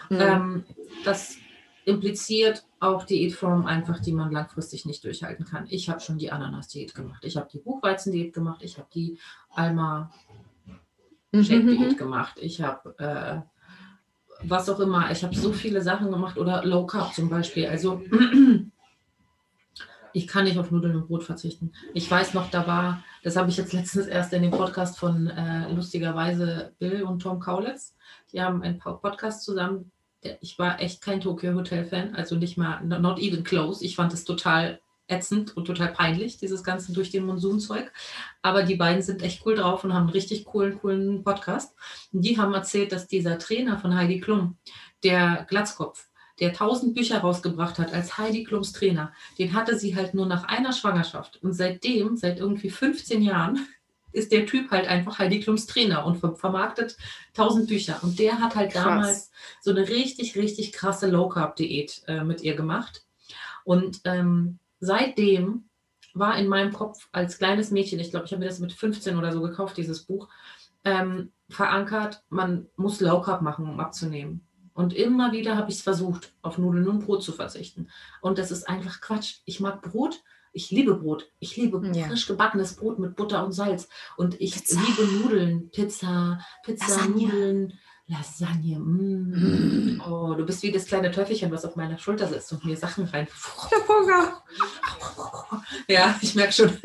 Mhm. Ähm, das impliziert auch Diätformen einfach, die man langfristig nicht durchhalten kann. Ich habe schon die Ananas-Diät gemacht, ich habe die Buchweizen-Diät gemacht, ich habe die Alma-Shake-Diät mhm. gemacht, ich habe äh, was auch immer, ich habe so viele Sachen gemacht oder Low Carb zum Beispiel. Also ich kann nicht auf Nudeln und Brot verzichten. Ich weiß noch, da war, das habe ich jetzt letztens erst in dem Podcast von äh, lustigerweise Bill und Tom Kaulitz. Die haben einen Podcast zusammen ich war echt kein Tokyo Hotel Fan, also nicht mal, not even close. Ich fand es total ätzend und total peinlich, dieses ganze durch den Monsunzeug. Aber die beiden sind echt cool drauf und haben einen richtig coolen, coolen Podcast. Und die haben erzählt, dass dieser Trainer von Heidi Klum, der Glatzkopf, der tausend Bücher rausgebracht hat als Heidi Klums Trainer, den hatte sie halt nur nach einer Schwangerschaft. Und seitdem, seit irgendwie 15 Jahren, ist der Typ halt einfach Heidi Klums Trainer und vermarktet tausend Bücher. Und der hat halt Krass. damals so eine richtig, richtig krasse Low-Carb-Diät äh, mit ihr gemacht. Und ähm, seitdem war in meinem Kopf als kleines Mädchen, ich glaube, ich habe mir das mit 15 oder so gekauft, dieses Buch, ähm, verankert, man muss Low Carb machen, um abzunehmen. Und immer wieder habe ich es versucht, auf Nudeln und Brot zu verzichten. Und das ist einfach Quatsch. Ich mag Brot, ich liebe Brot. Ich liebe ja. frisch gebackenes Brot mit Butter und Salz. Und ich Pizza. liebe Nudeln, Pizza, Pizza, Lasagne. Nudeln, Lasagne. Mm. Mm. Oh, du bist wie das kleine Teufelchen, was auf meiner Schulter sitzt und mir Sachen rein. Ja, ich merke schon.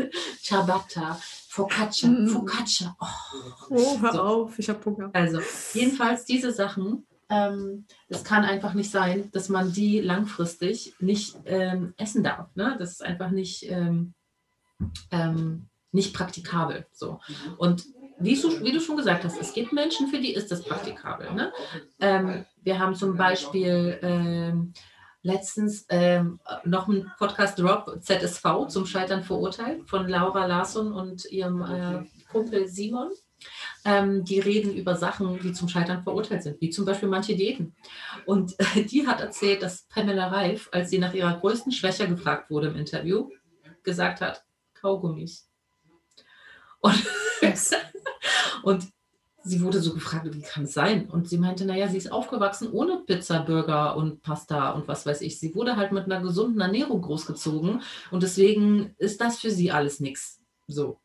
Ciabatta. Focaccia, mm. Focaccia. Oh, oh hör so. auf, ich habe Hunger. Also, jedenfalls diese Sachen ähm, es kann einfach nicht sein, dass man die langfristig nicht ähm, essen darf. Ne? Das ist einfach nicht, ähm, ähm nicht praktikabel. So. Und wie du, wie du schon gesagt hast, es gibt Menschen, für die ist das praktikabel. Ne? Ähm, wir haben zum Beispiel ähm, letztens noch einen Podcast Drop ZSV zum Scheitern verurteilt von Laura Larsson und ihrem äh, Kumpel Simon ähm, die reden über Sachen, die zum Scheitern verurteilt sind, wie zum Beispiel manche Diäten. Und äh, die hat erzählt, dass Pamela Reif, als sie nach ihrer größten Schwäche gefragt wurde im Interview, gesagt hat, Kaugummis. Und, yes. und sie wurde so gefragt, wie kann es sein? Und sie meinte, naja, sie ist aufgewachsen ohne Pizza, Burger und Pasta und was weiß ich. Sie wurde halt mit einer gesunden Ernährung großgezogen und deswegen ist das für sie alles nichts. So.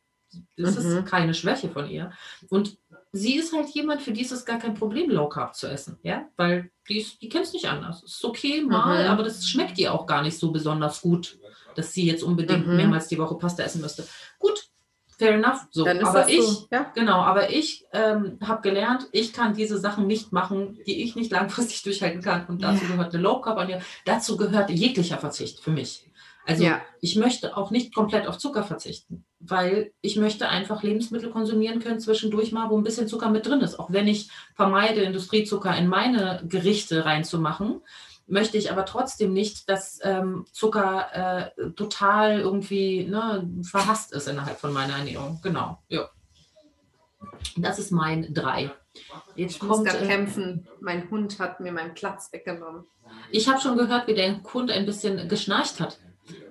Das mhm. ist keine Schwäche von ihr. Und sie ist halt jemand, für die ist es gar kein Problem, Low Carb zu essen. Ja, weil die, die kennt es nicht anders. Es ist okay mal, mhm. aber das schmeckt ihr auch gar nicht so besonders gut, dass sie jetzt unbedingt mhm. mehrmals die Woche Pasta essen müsste. Gut, fair enough. So, aber ich, so. ja. genau, aber ich ähm, habe gelernt, ich kann diese Sachen nicht machen, die ich nicht langfristig durchhalten kann. Und dazu ja. gehört eine Low Carb Ernährung. Dazu gehört jeglicher Verzicht für mich. Also ja. ich möchte auch nicht komplett auf Zucker verzichten, weil ich möchte einfach Lebensmittel konsumieren können zwischendurch mal, wo ein bisschen Zucker mit drin ist. Auch wenn ich vermeide, Industriezucker in meine Gerichte reinzumachen, möchte ich aber trotzdem nicht, dass ähm, Zucker äh, total irgendwie ne, verhasst ist innerhalb von meiner Ernährung. Genau, ja. Das ist mein Drei. Jetzt ich kommt, muss äh, kämpfen. Mein Hund hat mir meinen Platz weggenommen. Ich habe schon gehört, wie der Hund ein bisschen geschnarcht hat.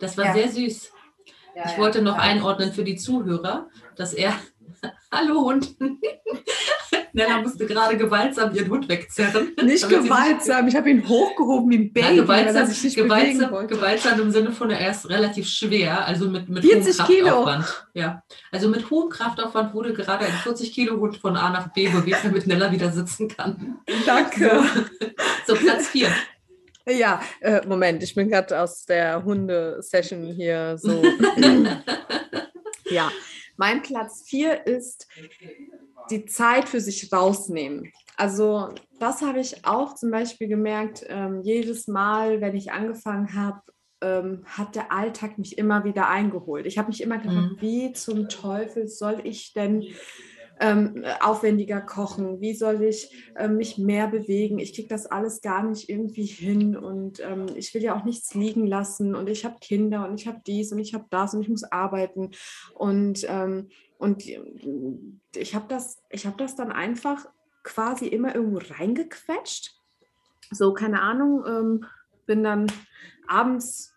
Das war ja. sehr süß. Ja, ich wollte noch einordnen für die Zuhörer, dass er, hallo Hund, Nella musste gerade gewaltsam ihren Hund wegzerren. Nicht gewaltsam, ich habe ihn hochgehoben wie ein Baby, ja, gewaltsam, gewaltsam, gewaltsam im Sinne von, er ist relativ schwer, also mit, mit hohem Kraftaufwand. Kilo. Ja, also mit hohem Kraftaufwand wurde gerade ein 40 Kilo Hund von A nach B bewegt, damit Nella wieder sitzen kann. Danke. So, so Platz 4. Ja, äh, Moment, ich bin gerade aus der Hunde-Session hier so. ja, mein Platz 4 ist die Zeit für sich rausnehmen. Also das habe ich auch zum Beispiel gemerkt, ähm, jedes Mal, wenn ich angefangen habe, ähm, hat der Alltag mich immer wieder eingeholt. Ich habe mich immer gefragt, mhm. wie zum Teufel soll ich denn ähm, aufwendiger kochen? Wie soll ich äh, mich mehr bewegen? Ich kriege das alles gar nicht irgendwie hin und ähm, ich will ja auch nichts liegen lassen und ich habe Kinder und ich habe dies und ich habe das und ich muss arbeiten und, ähm, und ich habe das, hab das dann einfach quasi immer irgendwo reingequetscht. So, keine Ahnung, ähm, bin dann abends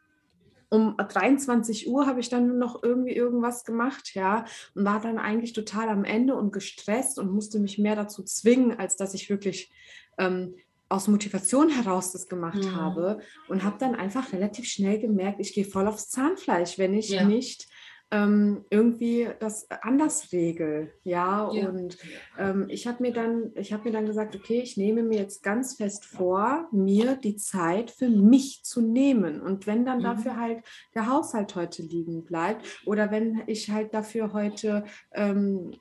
um 23 Uhr habe ich dann noch irgendwie irgendwas gemacht, ja, und war dann eigentlich total am Ende und gestresst und musste mich mehr dazu zwingen, als dass ich wirklich ähm, aus Motivation heraus das gemacht mhm. habe und habe dann einfach relativ schnell gemerkt, ich gehe voll aufs Zahnfleisch, wenn ich ja. nicht ähm, irgendwie das anders regel. Ja, ja. und ähm, ich habe mir dann, ich habe mir dann gesagt, okay, ich nehme mir jetzt ganz fest vor, mir die Zeit für mich zu nehmen. Und wenn dann mhm. dafür halt der Haushalt heute liegen bleibt oder wenn ich halt dafür heute ähm,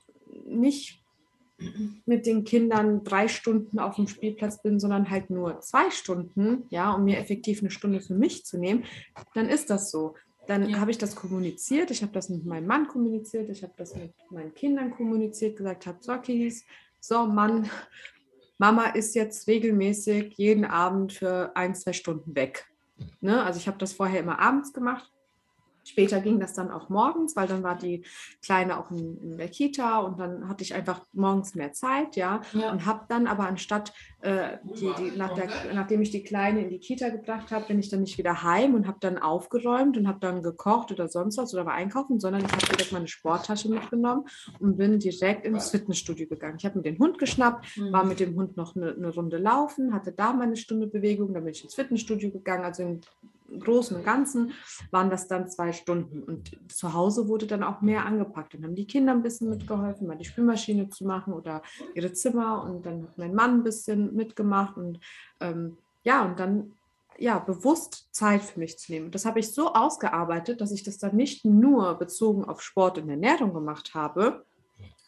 nicht mit den Kindern drei Stunden auf dem Spielplatz bin, sondern halt nur zwei Stunden, ja, um mir effektiv eine Stunde für mich zu nehmen, dann ist das so. Dann ja. habe ich das kommuniziert, ich habe das mit meinem Mann kommuniziert, ich habe das mit meinen Kindern kommuniziert, gesagt habe, so Kiddies, so Mann, Mama ist jetzt regelmäßig jeden Abend für ein, zwei Stunden weg. Ne? Also ich habe das vorher immer abends gemacht Später ging das dann auch morgens, weil dann war die Kleine auch in, in der Kita und dann hatte ich einfach morgens mehr Zeit, ja, ja. und habe dann aber anstatt, äh, die, die, nach der, nachdem ich die Kleine in die Kita gebracht habe, bin ich dann nicht wieder heim und habe dann aufgeräumt und habe dann gekocht oder sonst was oder war einkaufen, sondern ich habe direkt meine Sporttasche mitgenommen und bin direkt ins Fitnessstudio gegangen. Ich habe mir den Hund geschnappt, mhm. war mit dem Hund noch eine, eine Runde laufen, hatte da meine Stunde Bewegung, dann bin ich ins Fitnessstudio gegangen, also im Großen und Ganzen waren das dann zwei Stunden. Und zu Hause wurde dann auch mehr angepackt. Dann haben die Kinder ein bisschen mitgeholfen, mal die Spülmaschine zu machen oder ihre Zimmer. Und dann hat mein Mann ein bisschen mitgemacht. Und ähm, ja, und dann ja, bewusst Zeit für mich zu nehmen. Das habe ich so ausgearbeitet, dass ich das dann nicht nur bezogen auf Sport und Ernährung gemacht habe,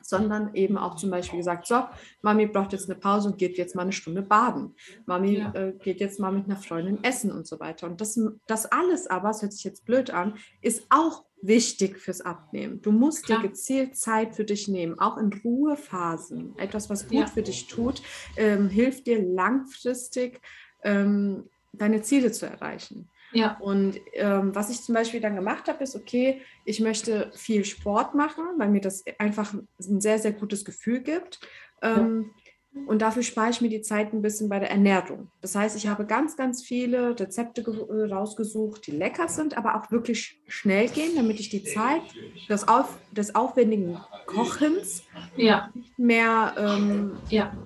sondern eben auch zum Beispiel gesagt, so, Mami braucht jetzt eine Pause und geht jetzt mal eine Stunde baden. Mami ja. äh, geht jetzt mal mit einer Freundin essen und so weiter. Und das, das alles aber, es hört sich jetzt blöd an, ist auch wichtig fürs Abnehmen. Du musst Klar. dir gezielt Zeit für dich nehmen, auch in Ruhephasen. Etwas, was gut ja. für dich tut, ähm, hilft dir langfristig, ähm, deine Ziele zu erreichen. Ja. Und ähm, was ich zum Beispiel dann gemacht habe, ist, okay, ich möchte viel Sport machen, weil mir das einfach ein sehr, sehr gutes Gefühl gibt. Ähm, ja. Und dafür spare ich mir die Zeit ein bisschen bei der Ernährung. Das heißt, ich habe ganz, ganz viele Rezepte äh, rausgesucht, die lecker sind, aber auch wirklich schnell gehen, damit ich die Zeit des, auf, des aufwendigen Kochens ja. nicht mehr, ähm, ja.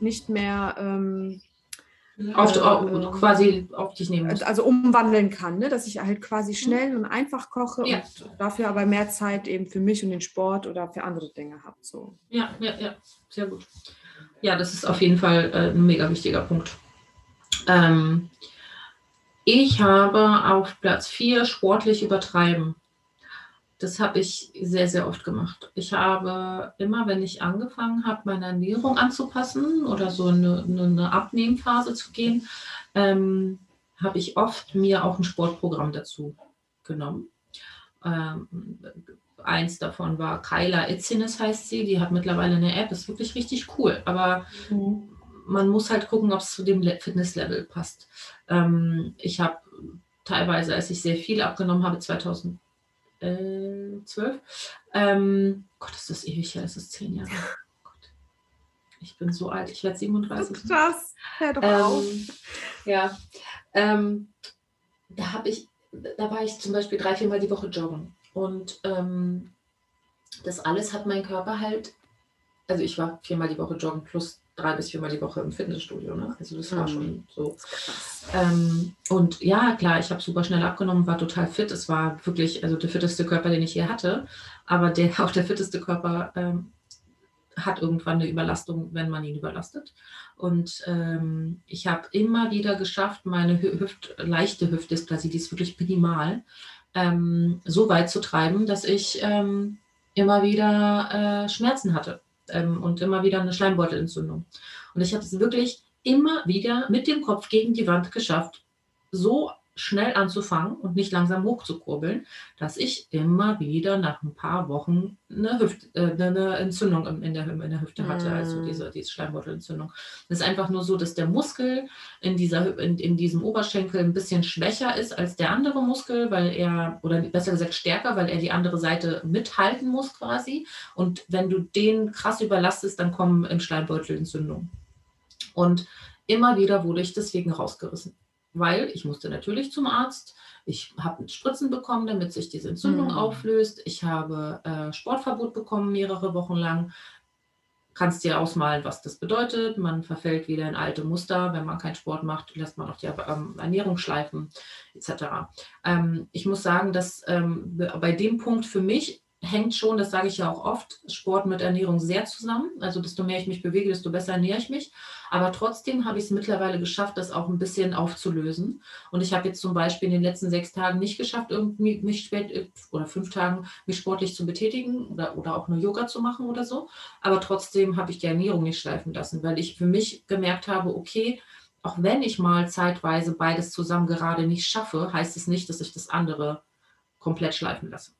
nicht mehr ähm, auf, äh, quasi auf dich nehmen muss. Also umwandeln kann, ne? dass ich halt quasi mhm. schnell und einfach koche ja. und dafür aber mehr Zeit eben für mich und den Sport oder für andere Dinge habe. So. Ja, ja, ja, sehr gut. Ja, das ist auf jeden Fall äh, ein mega wichtiger Punkt. Ähm, ich habe auf Platz 4 sportlich übertreiben. Das habe ich sehr, sehr oft gemacht. Ich habe immer, wenn ich angefangen habe, meine Ernährung anzupassen oder so eine, eine Abnehmphase zu gehen, ähm, habe ich oft mir auch ein Sportprogramm dazu genommen. Ähm, eins davon war Kyla Itzines heißt sie, die hat mittlerweile eine App, ist wirklich richtig cool, aber mhm. man muss halt gucken, ob es zu dem Fitnesslevel passt. Ähm, ich habe teilweise, als ich sehr viel abgenommen habe, 2000 äh, 12. Ähm, Gott, ist das ewig her, das ist zehn Jahre. Gott. Ich bin so alt, ich werde 37. Krass, hör doch ähm, auf. Ja, ähm, da habe ich, da war ich zum Beispiel drei, viermal die Woche joggen. Und ähm, das alles hat mein Körper halt, also ich war viermal die Woche joggen plus drei bis viermal die Woche im Fitnessstudio. Ne? Also das war mhm. schon so. Ähm, und ja, klar, ich habe super schnell abgenommen, war total fit. Es war wirklich also der fitteste Körper, den ich je hatte. Aber der, auch der fitteste Körper ähm, hat irgendwann eine Überlastung, wenn man ihn überlastet. Und ähm, ich habe immer wieder geschafft, meine Hüft, leichte Hüftdysplasie, die ist wirklich minimal, ähm, so weit zu treiben, dass ich ähm, immer wieder äh, Schmerzen hatte ähm, und immer wieder eine Schleimbeutelentzündung. Und ich habe es wirklich immer wieder mit dem Kopf gegen die Wand geschafft, so schnell anzufangen und nicht langsam hochzukurbeln, dass ich immer wieder nach ein paar Wochen eine, Hüft, äh, eine Entzündung in der, in der Hüfte hatte, mm. also diese, diese Schleimbeutelentzündung. Es ist einfach nur so, dass der Muskel in, dieser, in, in diesem Oberschenkel ein bisschen schwächer ist als der andere Muskel, weil er, oder besser gesagt stärker, weil er die andere Seite mithalten muss quasi. Und wenn du den krass überlastest, dann kommen im Schleimbeutel Entzündungen. Und immer wieder wurde ich deswegen rausgerissen weil ich musste natürlich zum Arzt. Ich habe Spritzen bekommen, damit sich diese Entzündung mhm. auflöst. Ich habe äh, Sportverbot bekommen mehrere Wochen lang. Kannst dir ausmalen, was das bedeutet. Man verfällt wieder in alte Muster. Wenn man keinen Sport macht, lässt man auch die ähm, Ernährung schleifen, etc. Ähm, ich muss sagen, dass ähm, bei dem Punkt für mich hängt schon, das sage ich ja auch oft, Sport mit Ernährung sehr zusammen. Also desto mehr ich mich bewege, desto besser ernähre ich mich. Aber trotzdem habe ich es mittlerweile geschafft, das auch ein bisschen aufzulösen. Und ich habe jetzt zum Beispiel in den letzten sechs Tagen nicht geschafft, irgendwie mich spät oder fünf Tagen mich sportlich zu betätigen oder, oder auch nur Yoga zu machen oder so. Aber trotzdem habe ich die Ernährung nicht schleifen lassen, weil ich für mich gemerkt habe, okay, auch wenn ich mal zeitweise beides zusammen gerade nicht schaffe, heißt es nicht, dass ich das andere komplett schleifen lasse.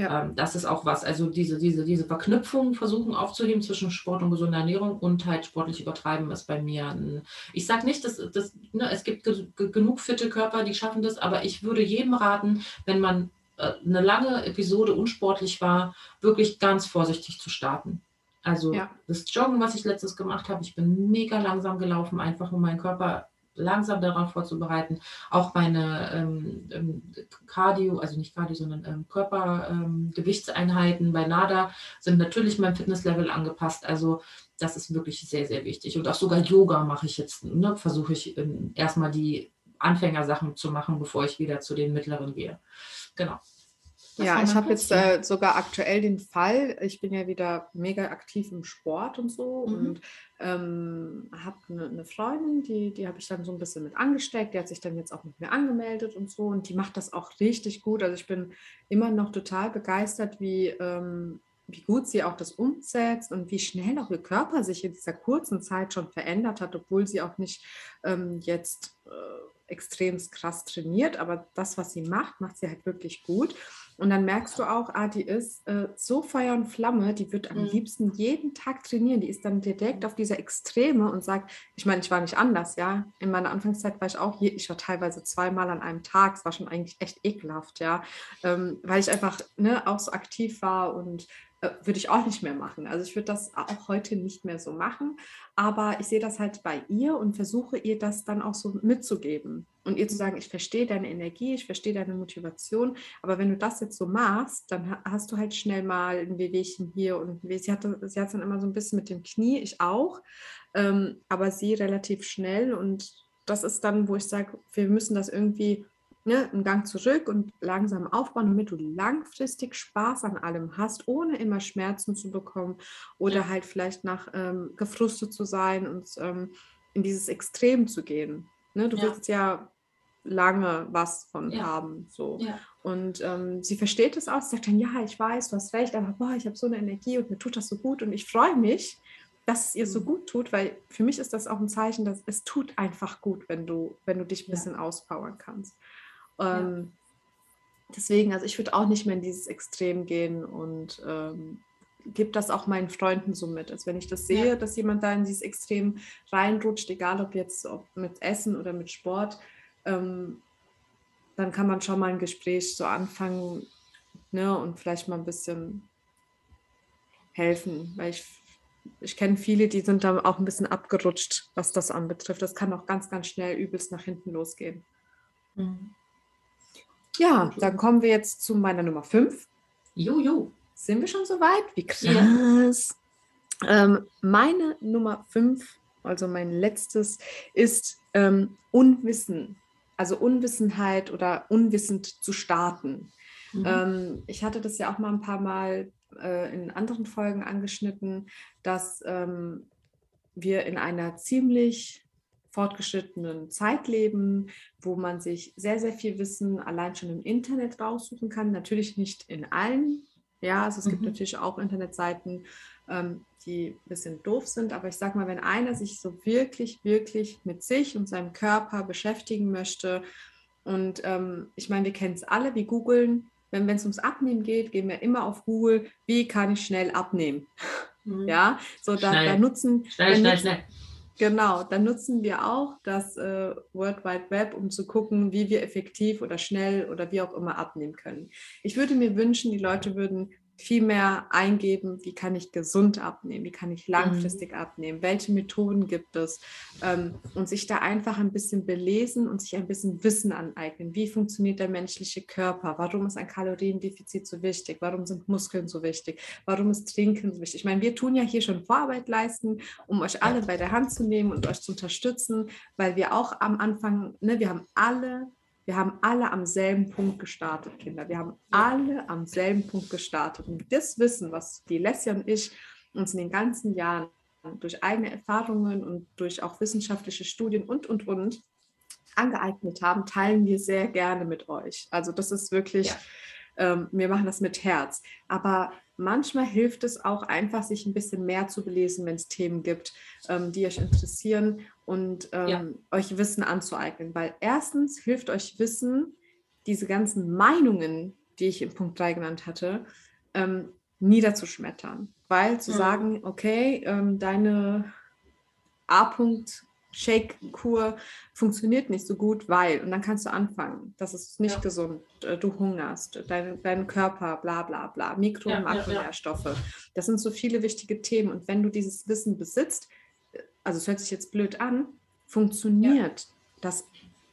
Ja. Ähm, das ist auch was. Also diese, diese, diese Verknüpfung versuchen aufzuheben zwischen Sport und gesunder Ernährung und halt sportlich übertreiben ist bei mir. Ein, ich sage nicht, dass, dass ne, es gibt ge genug fitte Körper, die schaffen das, aber ich würde jedem raten, wenn man äh, eine lange Episode unsportlich war, wirklich ganz vorsichtig zu starten. Also ja. das Joggen, was ich letztes gemacht habe, ich bin mega langsam gelaufen, einfach um meinen Körper langsam darauf vorzubereiten. Auch meine ähm, ähm, Cardio, also nicht Cardio, sondern ähm, Körpergewichtseinheiten ähm, bei NADA sind natürlich meinem Fitnesslevel angepasst. Also das ist wirklich sehr, sehr wichtig. Und auch sogar Yoga mache ich jetzt, ne, versuche ich ähm, erstmal die Anfängersachen zu machen, bevor ich wieder zu den mittleren gehe. Genau. Ja, ich habe jetzt äh, sogar aktuell den Fall, ich bin ja wieder mega aktiv im Sport und so mhm. und ähm, habe eine, eine, Freundin, die, die habe ich dann so ein bisschen mit angesteckt, die hat sich dann jetzt auch mit mir angemeldet und so und die macht das auch richtig gut. Also ich bin immer noch total begeistert, wie, ähm, wie gut sie auch das umsetzt und wie schnell auch ihr Körper sich in dieser kurzen Zeit schon verändert hat, obwohl sie auch nicht ähm, jetzt äh, extrem krass trainiert, aber das, was sie macht, macht sie halt wirklich gut. Und dann merkst du auch, ah, die ist äh, so Feuer und Flamme, die wird am mhm. liebsten jeden Tag trainieren. Die ist dann direkt auf dieser Extreme und sagt, ich meine, ich war nicht anders, ja. In meiner Anfangszeit war ich auch, je, ich war teilweise zweimal an einem Tag, es war schon eigentlich echt ekelhaft, ja. Ähm, weil ich einfach ne, auch so aktiv war und würde ich auch nicht mehr machen. Also ich würde das auch heute nicht mehr so machen, aber ich sehe das halt bei ihr und versuche ihr das dann auch so mitzugeben und ihr zu sagen, ich verstehe deine Energie, ich verstehe deine Motivation, aber wenn du das jetzt so machst, dann hast du halt schnell mal ein Wehwehchen hier und sie hat dann immer so ein bisschen mit dem Knie, ich auch, ähm, aber sie relativ schnell und das ist dann, wo ich sage, wir müssen das irgendwie ne, einen Gang zurück und langsam aufbauen, damit du langfristig Spaß an allem hast, ohne immer Schmerzen zu bekommen oder halt vielleicht nach ähm, gefrustet zu sein und ähm, in dieses Extrem zu gehen. Ne, du ja. willst ja lange was von ja. haben. So. Ja. Und ähm, sie versteht es auch, sagt dann, ja, ich weiß, du hast recht, aber boah, ich habe so eine Energie und mir tut das so gut und ich freue mich, dass es ihr so mhm. gut tut, weil für mich ist das auch ein Zeichen, dass es tut einfach gut, wenn du, wenn du dich ein bisschen auspowern kannst. Ähm, ja. Deswegen, also ich würde auch nicht mehr in dieses Extrem gehen und ähm, gebe das auch meinen Freunden so mit. Also wenn ich das sehe, ja. dass jemand da in dieses Extrem reinrutscht, egal ob jetzt ob mit Essen oder mit Sport, ähm, dann kann man schon mal ein Gespräch so anfangen ne, und vielleicht mal ein bisschen helfen, weil ich, ich kenne viele, die sind da auch ein bisschen abgerutscht, was das anbetrifft. Das kann auch ganz, ganz schnell übelst nach hinten losgehen. Mhm. Ja, dann kommen wir jetzt zu meiner Nummer 5. Jojo. Sind wir schon so weit? Wie krass. Ja. Ähm, meine Nummer 5, also mein letztes, ist ähm, Unwissen. Also Unwissenheit oder unwissend zu starten. Mhm. Ähm, ich hatte das ja auch mal ein paar Mal äh, in anderen Folgen angeschnitten, dass ähm, wir in einer ziemlich fortgeschrittenen Zeit leben, wo man sich sehr, sehr viel Wissen allein schon im Internet raussuchen kann. Natürlich nicht in allen. Ja, also es mhm. gibt natürlich auch Internetseiten, ähm, die ein bisschen doof sind. Aber ich sage mal, wenn einer sich so wirklich, wirklich mit sich und seinem Körper beschäftigen möchte, und ähm, ich meine, wir kennen es alle, wir googeln, wenn es ums Abnehmen geht, gehen wir immer auf Google, wie kann ich schnell abnehmen? Mhm. Ja, so da, da nutzen. Schnell, schnell, nutzen, schnell. Genau, dann nutzen wir auch das äh, World Wide Web, um zu gucken, wie wir effektiv oder schnell oder wie auch immer abnehmen können. Ich würde mir wünschen, die Leute würden viel mehr eingeben, wie kann ich gesund abnehmen, wie kann ich langfristig mhm. abnehmen, welche Methoden gibt es ähm, und sich da einfach ein bisschen belesen und sich ein bisschen Wissen aneignen. Wie funktioniert der menschliche Körper? Warum ist ein Kaloriendefizit so wichtig? Warum sind Muskeln so wichtig? Warum ist Trinken so wichtig? Ich meine, wir tun ja hier schon Vorarbeit leisten, um euch alle bei der Hand zu nehmen und euch zu unterstützen, weil wir auch am Anfang, ne, wir haben alle wir haben alle am selben Punkt gestartet, Kinder. Wir haben alle am selben Punkt gestartet. Und das Wissen, was die Lesja und ich uns in den ganzen Jahren durch eigene Erfahrungen und durch auch wissenschaftliche Studien und, und, und angeeignet haben, teilen wir sehr gerne mit euch. Also das ist wirklich, ja. Ähm, wir machen das mit Herz. Aber manchmal hilft es auch einfach, sich ein bisschen mehr zu belesen, wenn es Themen gibt, ähm, die euch interessieren und ähm, ja. euch Wissen anzueignen. Weil erstens hilft euch Wissen, diese ganzen Meinungen, die ich im Punkt 3 genannt hatte, ähm, niederzuschmettern. Weil zu mhm. sagen, okay, ähm, deine A-Punkt Shake-Kur funktioniert nicht so gut, weil, und dann kannst du anfangen, das ist nicht ja. gesund, äh, du hungerst, dein, dein Körper, bla bla bla, Mikro- und Makronährstoffe. Ja, ja. Das sind so viele wichtige Themen. Und wenn du dieses Wissen besitzt, also es hört sich jetzt blöd an, funktioniert ja. das,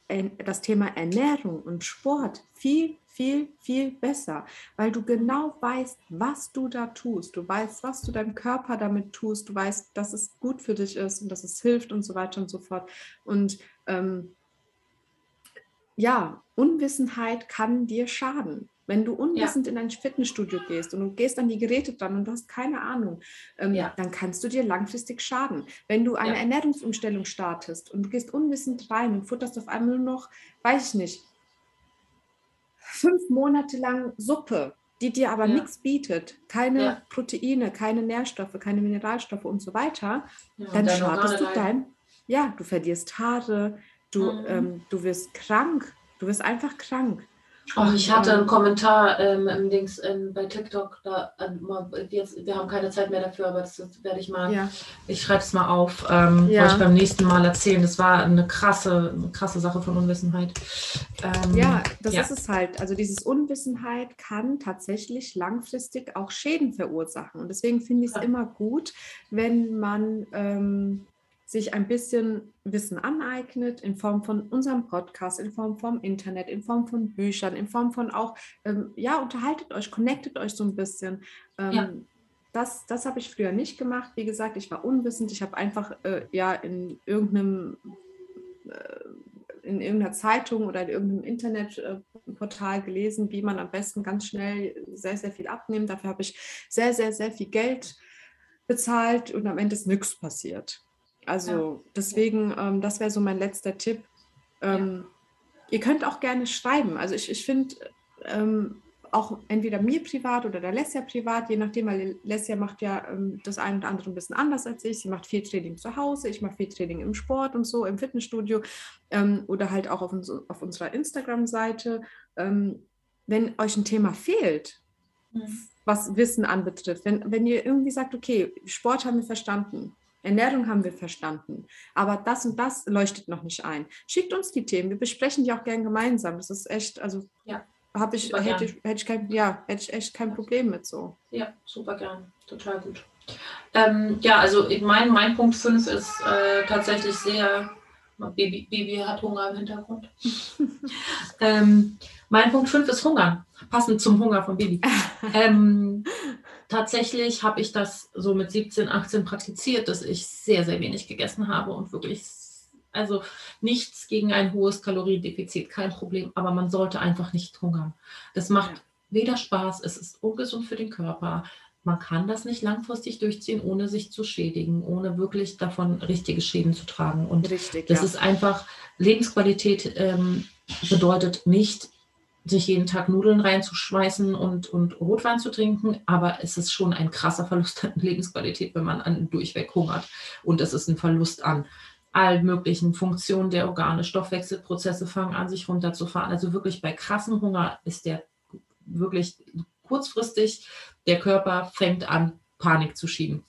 das Thema Ernährung und Sport viel, viel, viel besser, weil du genau weißt, was du da tust. Du weißt, was du deinem Körper damit tust. Du weißt, dass es gut für dich ist und dass es hilft und so weiter und so fort. Und ähm, ja, Unwissenheit kann dir schaden. Wenn du unwissend ja. in ein Fitnessstudio gehst und du gehst an die Geräte dran und du hast keine Ahnung, ähm, ja. dann kannst du dir langfristig schaden. Wenn du eine ja. Ernährungsumstellung startest und du gehst unwissend rein und futterst auf einmal nur noch, weiß ich nicht, fünf Monate lang Suppe, die dir aber nichts bietet, keine Proteine, keine Nährstoffe, keine Mineralstoffe und so weiter, dann schadest du dein, ja, du verlierst Haare, du, mhm. ähm, du wirst krank, du wirst einfach krank. Ach, ich hatte einen Kommentar ähm, im Dings ähm, bei TikTok. Da, ähm, jetzt, wir haben keine Zeit mehr dafür, aber das, das werde ich mal. Ja. Ich schreibe es mal auf, ähm, ja. euch beim nächsten Mal erzählen. Das war eine krasse, eine krasse Sache von Unwissenheit. Ähm, ja, das ja. ist es halt. Also dieses Unwissenheit kann tatsächlich langfristig auch Schäden verursachen. Und deswegen finde ich es immer gut, wenn man ähm, sich ein bisschen Wissen aneignet in Form von unserem Podcast, in Form vom Internet, in Form von Büchern, in Form von auch, ähm, ja, unterhaltet euch, connectet euch so ein bisschen. Ähm, ja. Das, das habe ich früher nicht gemacht. Wie gesagt, ich war unwissend. Ich habe einfach äh, ja in irgendeinem äh, in irgendeiner Zeitung oder in irgendeinem Internetportal gelesen, wie man am besten ganz schnell sehr, sehr viel abnimmt. Dafür habe ich sehr, sehr, sehr viel Geld bezahlt und am Ende ist nichts passiert. Also ja. deswegen, ähm, das wäre so mein letzter Tipp. Ähm, ja. Ihr könnt auch gerne schreiben. Also ich, ich finde ähm, auch entweder mir privat oder der Lesja privat, je nachdem, weil Lesja macht ja ähm, das eine oder andere ein bisschen anders als ich. Sie macht viel Training zu Hause, ich mache viel Training im Sport und so, im Fitnessstudio ähm, oder halt auch auf, uns, auf unserer Instagram-Seite. Ähm, wenn euch ein Thema fehlt, mhm. was Wissen anbetrifft, wenn, wenn ihr irgendwie sagt, okay, Sport haben wir verstanden, Ernährung haben wir verstanden, aber das und das leuchtet noch nicht ein. Schickt uns die Themen, wir besprechen die auch gern gemeinsam. Das ist echt, also ja, habe ich, hätte ich, hätte ich kein, ja, hätte ich echt kein Problem mit so. Ja, super gern, total gut. Ähm, ja, also mein, mein Punkt 5 ist äh, tatsächlich sehr, Baby, Baby hat Hunger im Hintergrund. ähm, mein Punkt 5 ist Hunger, passend zum Hunger vom Baby. ähm, tatsächlich habe ich das so mit 17, 18 praktiziert, dass ich sehr, sehr wenig gegessen habe und wirklich, also nichts gegen ein hohes Kaloriendefizit, kein Problem, aber man sollte einfach nicht hungern. Das macht ja. weder Spaß, es ist ungesund für den Körper. Man kann das nicht langfristig durchziehen, ohne sich zu schädigen, ohne wirklich davon richtige Schäden zu tragen. Und Richtig, das ja. ist einfach, Lebensqualität ähm, bedeutet nicht sich jeden Tag Nudeln reinzuschmeißen und, und Rotwein zu trinken, aber es ist schon ein krasser Verlust an Lebensqualität, wenn man an durchweg hungert. Und es ist ein Verlust an allen möglichen Funktionen der Organe, Stoffwechselprozesse fangen an, sich runterzufahren. Also wirklich bei krassem Hunger ist der wirklich kurzfristig, der Körper fängt an, Panik zu schieben.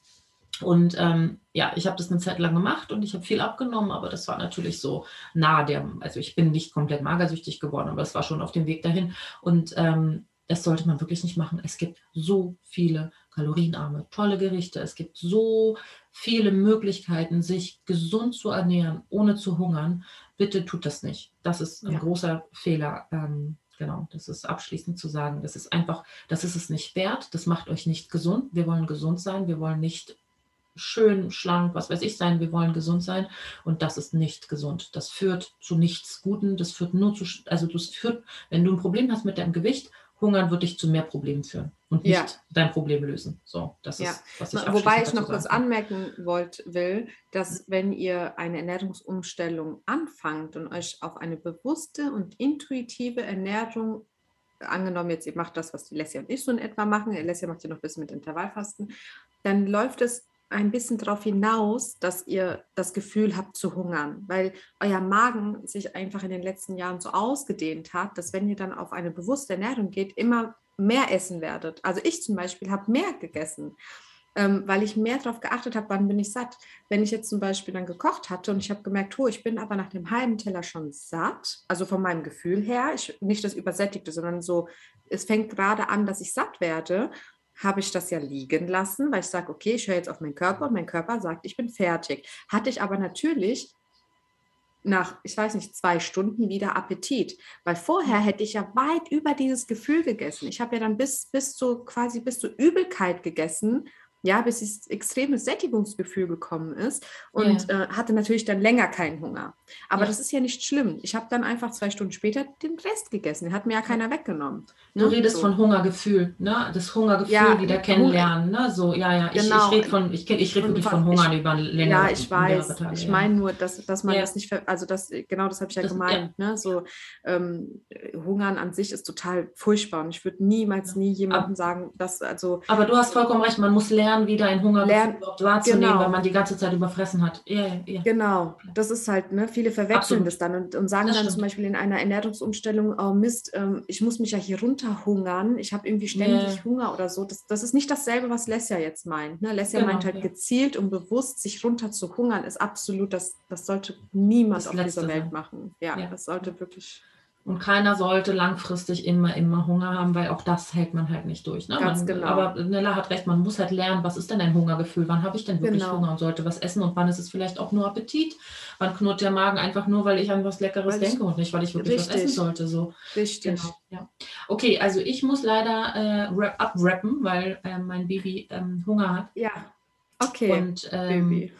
Und ähm, ja, ich habe das eine Zeit lang gemacht und ich habe viel abgenommen, aber das war natürlich so nah der, also ich bin nicht komplett magersüchtig geworden, aber es war schon auf dem Weg dahin. Und ähm, das sollte man wirklich nicht machen. Es gibt so viele kalorienarme, tolle Gerichte. Es gibt so viele Möglichkeiten, sich gesund zu ernähren, ohne zu hungern. Bitte tut das nicht. Das ist ein ja. großer Fehler. Ähm, genau, das ist abschließend zu sagen. Das ist einfach, das ist es nicht wert. Das macht euch nicht gesund. Wir wollen gesund sein. Wir wollen nicht schön, schlank, was weiß ich sein, wir wollen gesund sein und das ist nicht gesund. Das führt zu nichts Guten, das führt nur zu, also das führt, wenn du ein Problem hast mit deinem Gewicht, Hungern wird dich zu mehr Problemen führen und nicht ja. dein Problem lösen. So, das ja. ist, was ich Wobei ich noch kurz anmerken wollt, will, dass wenn ihr eine Ernährungsumstellung anfangt und euch auf eine bewusste und intuitive Ernährung angenommen jetzt, ihr macht das, was die Leslie und ich so in etwa machen, Leslie macht ja noch ein bisschen mit Intervallfasten, dann läuft es ein bisschen darauf hinaus, dass ihr das Gefühl habt zu hungern, weil euer Magen sich einfach in den letzten Jahren so ausgedehnt hat, dass wenn ihr dann auf eine bewusste Ernährung geht, immer mehr essen werdet. Also ich zum Beispiel habe mehr gegessen, ähm, weil ich mehr darauf geachtet habe, wann bin ich satt. Wenn ich jetzt zum Beispiel dann gekocht hatte und ich habe gemerkt, oh, ich bin aber nach dem halben Teller schon satt, also von meinem Gefühl her, ich, nicht das Übersättigte, sondern so, es fängt gerade an, dass ich satt werde habe ich das ja liegen lassen, weil ich sage, okay, ich höre jetzt auf meinen Körper und mein Körper sagt, ich bin fertig. Hatte ich aber natürlich nach, ich weiß nicht, zwei Stunden wieder Appetit. Weil vorher hätte ich ja weit über dieses Gefühl gegessen. Ich habe ja dann bis, bis zu quasi bis zur Übelkeit gegessen ja, bis das extreme Sättigungsgefühl gekommen ist und ja. äh, hatte natürlich dann länger keinen Hunger. Aber ja. das ist ja nicht schlimm. Ich habe dann einfach zwei Stunden später den Rest gegessen. Den hat mir ja keiner weggenommen. Ne? Du redest so. von Hungergefühl, ne? Das Hungergefühl ja, wieder kennenlernen, ne? So, ja, ja. Ich, genau. ich rede von, ich, ich rede wirklich von Hungern ich, über längere Ja, ich weiß. Tage, ich meine nur, dass, dass man das nicht, also das, genau das habe ich ja das, gemeint, ne? So, ähm, Hungern an sich ist total furchtbar und ich würde niemals nie jemandem sagen, dass, also. Aber du hast vollkommen recht, man muss lernen, lernen, wieder ein Hunger wahrzunehmen, genau. weil man die ganze Zeit überfressen hat. Ja, ja. Genau, das ist halt, ne, viele verwechseln Absolut. das dann und, und sagen das dann stimmt. zum Beispiel in einer Ernährungsumstellung, oh Mist, ähm, ich muss mich ja hier runterhungern, ich habe irgendwie ständig yeah. Hunger oder so. Das, das ist nicht dasselbe, was Lesja jetzt meint. Ne? Lesja genau, meint halt ja. gezielt und bewusst, sich runter zu hungern, ist absolut, das, das sollte niemand das auf dieser Welt sein. machen. Ja, ja, das sollte wirklich und keiner sollte langfristig immer, immer Hunger haben, weil auch das hält man halt nicht durch. Ne? Ganz man, genau. Aber Nella hat recht, man muss halt lernen, was ist denn ein Hungergefühl? Wann habe ich denn wirklich genau. Hunger und sollte was essen? Und wann ist es vielleicht auch nur Appetit? Wann knurrt der Magen einfach nur, weil ich an was Leckeres weil denke und nicht, weil ich wirklich richtig. was essen sollte? So. Richtig. Genau, ja. Okay, also ich muss leider äh, abrappen, weil äh, mein Baby ähm, Hunger hat. Ja. Okay. Und ähm, Baby.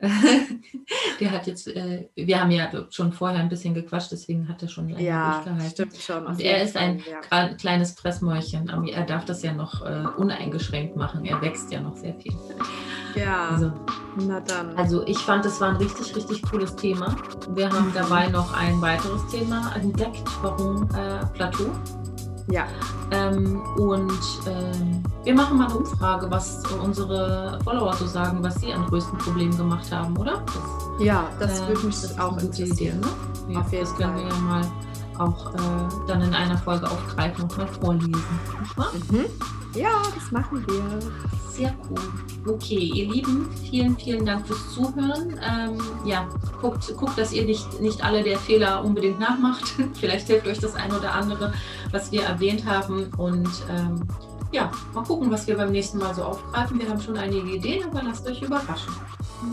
der hat jetzt, äh, wir haben ja schon vorher ein bisschen gequatscht, deswegen hat er schon lange ja, durchgehalten. Stimmt schon. Und er ist ein ja. kleines Pressmäulchen. Aber er darf das ja noch äh, uneingeschränkt machen. Er wächst ja noch sehr viel. Ja, also, na dann. Also ich fand, es war ein richtig, richtig cooles Thema. Wir haben mhm. dabei noch ein weiteres Thema entdeckt, warum äh, Plateau. Ja. Ähm, und ähm, wir machen mal eine Umfrage, was unsere Follower so sagen, was sie an größten Problemen gemacht haben, oder? Das, ja, das äh, würde mich das auch interessieren. Ne? Ja, Auf jeden das können wir ja mal auch äh, dann in einer Folge aufgreifen und mal vorlesen. Mhm. Ja, das machen wir. Sehr cool. Okay, ihr Lieben, vielen, vielen Dank fürs Zuhören. Ähm, ja, guckt, guckt, dass ihr nicht, nicht alle der Fehler unbedingt nachmacht. Vielleicht hilft euch das ein oder andere, was wir erwähnt haben. Und ähm, ja, mal gucken, was wir beim nächsten Mal so aufgreifen. Wir haben schon einige Ideen, aber lasst euch überraschen.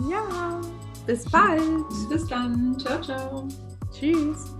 Ja, bis bald. Bis dann. Ciao, ciao. Tschüss.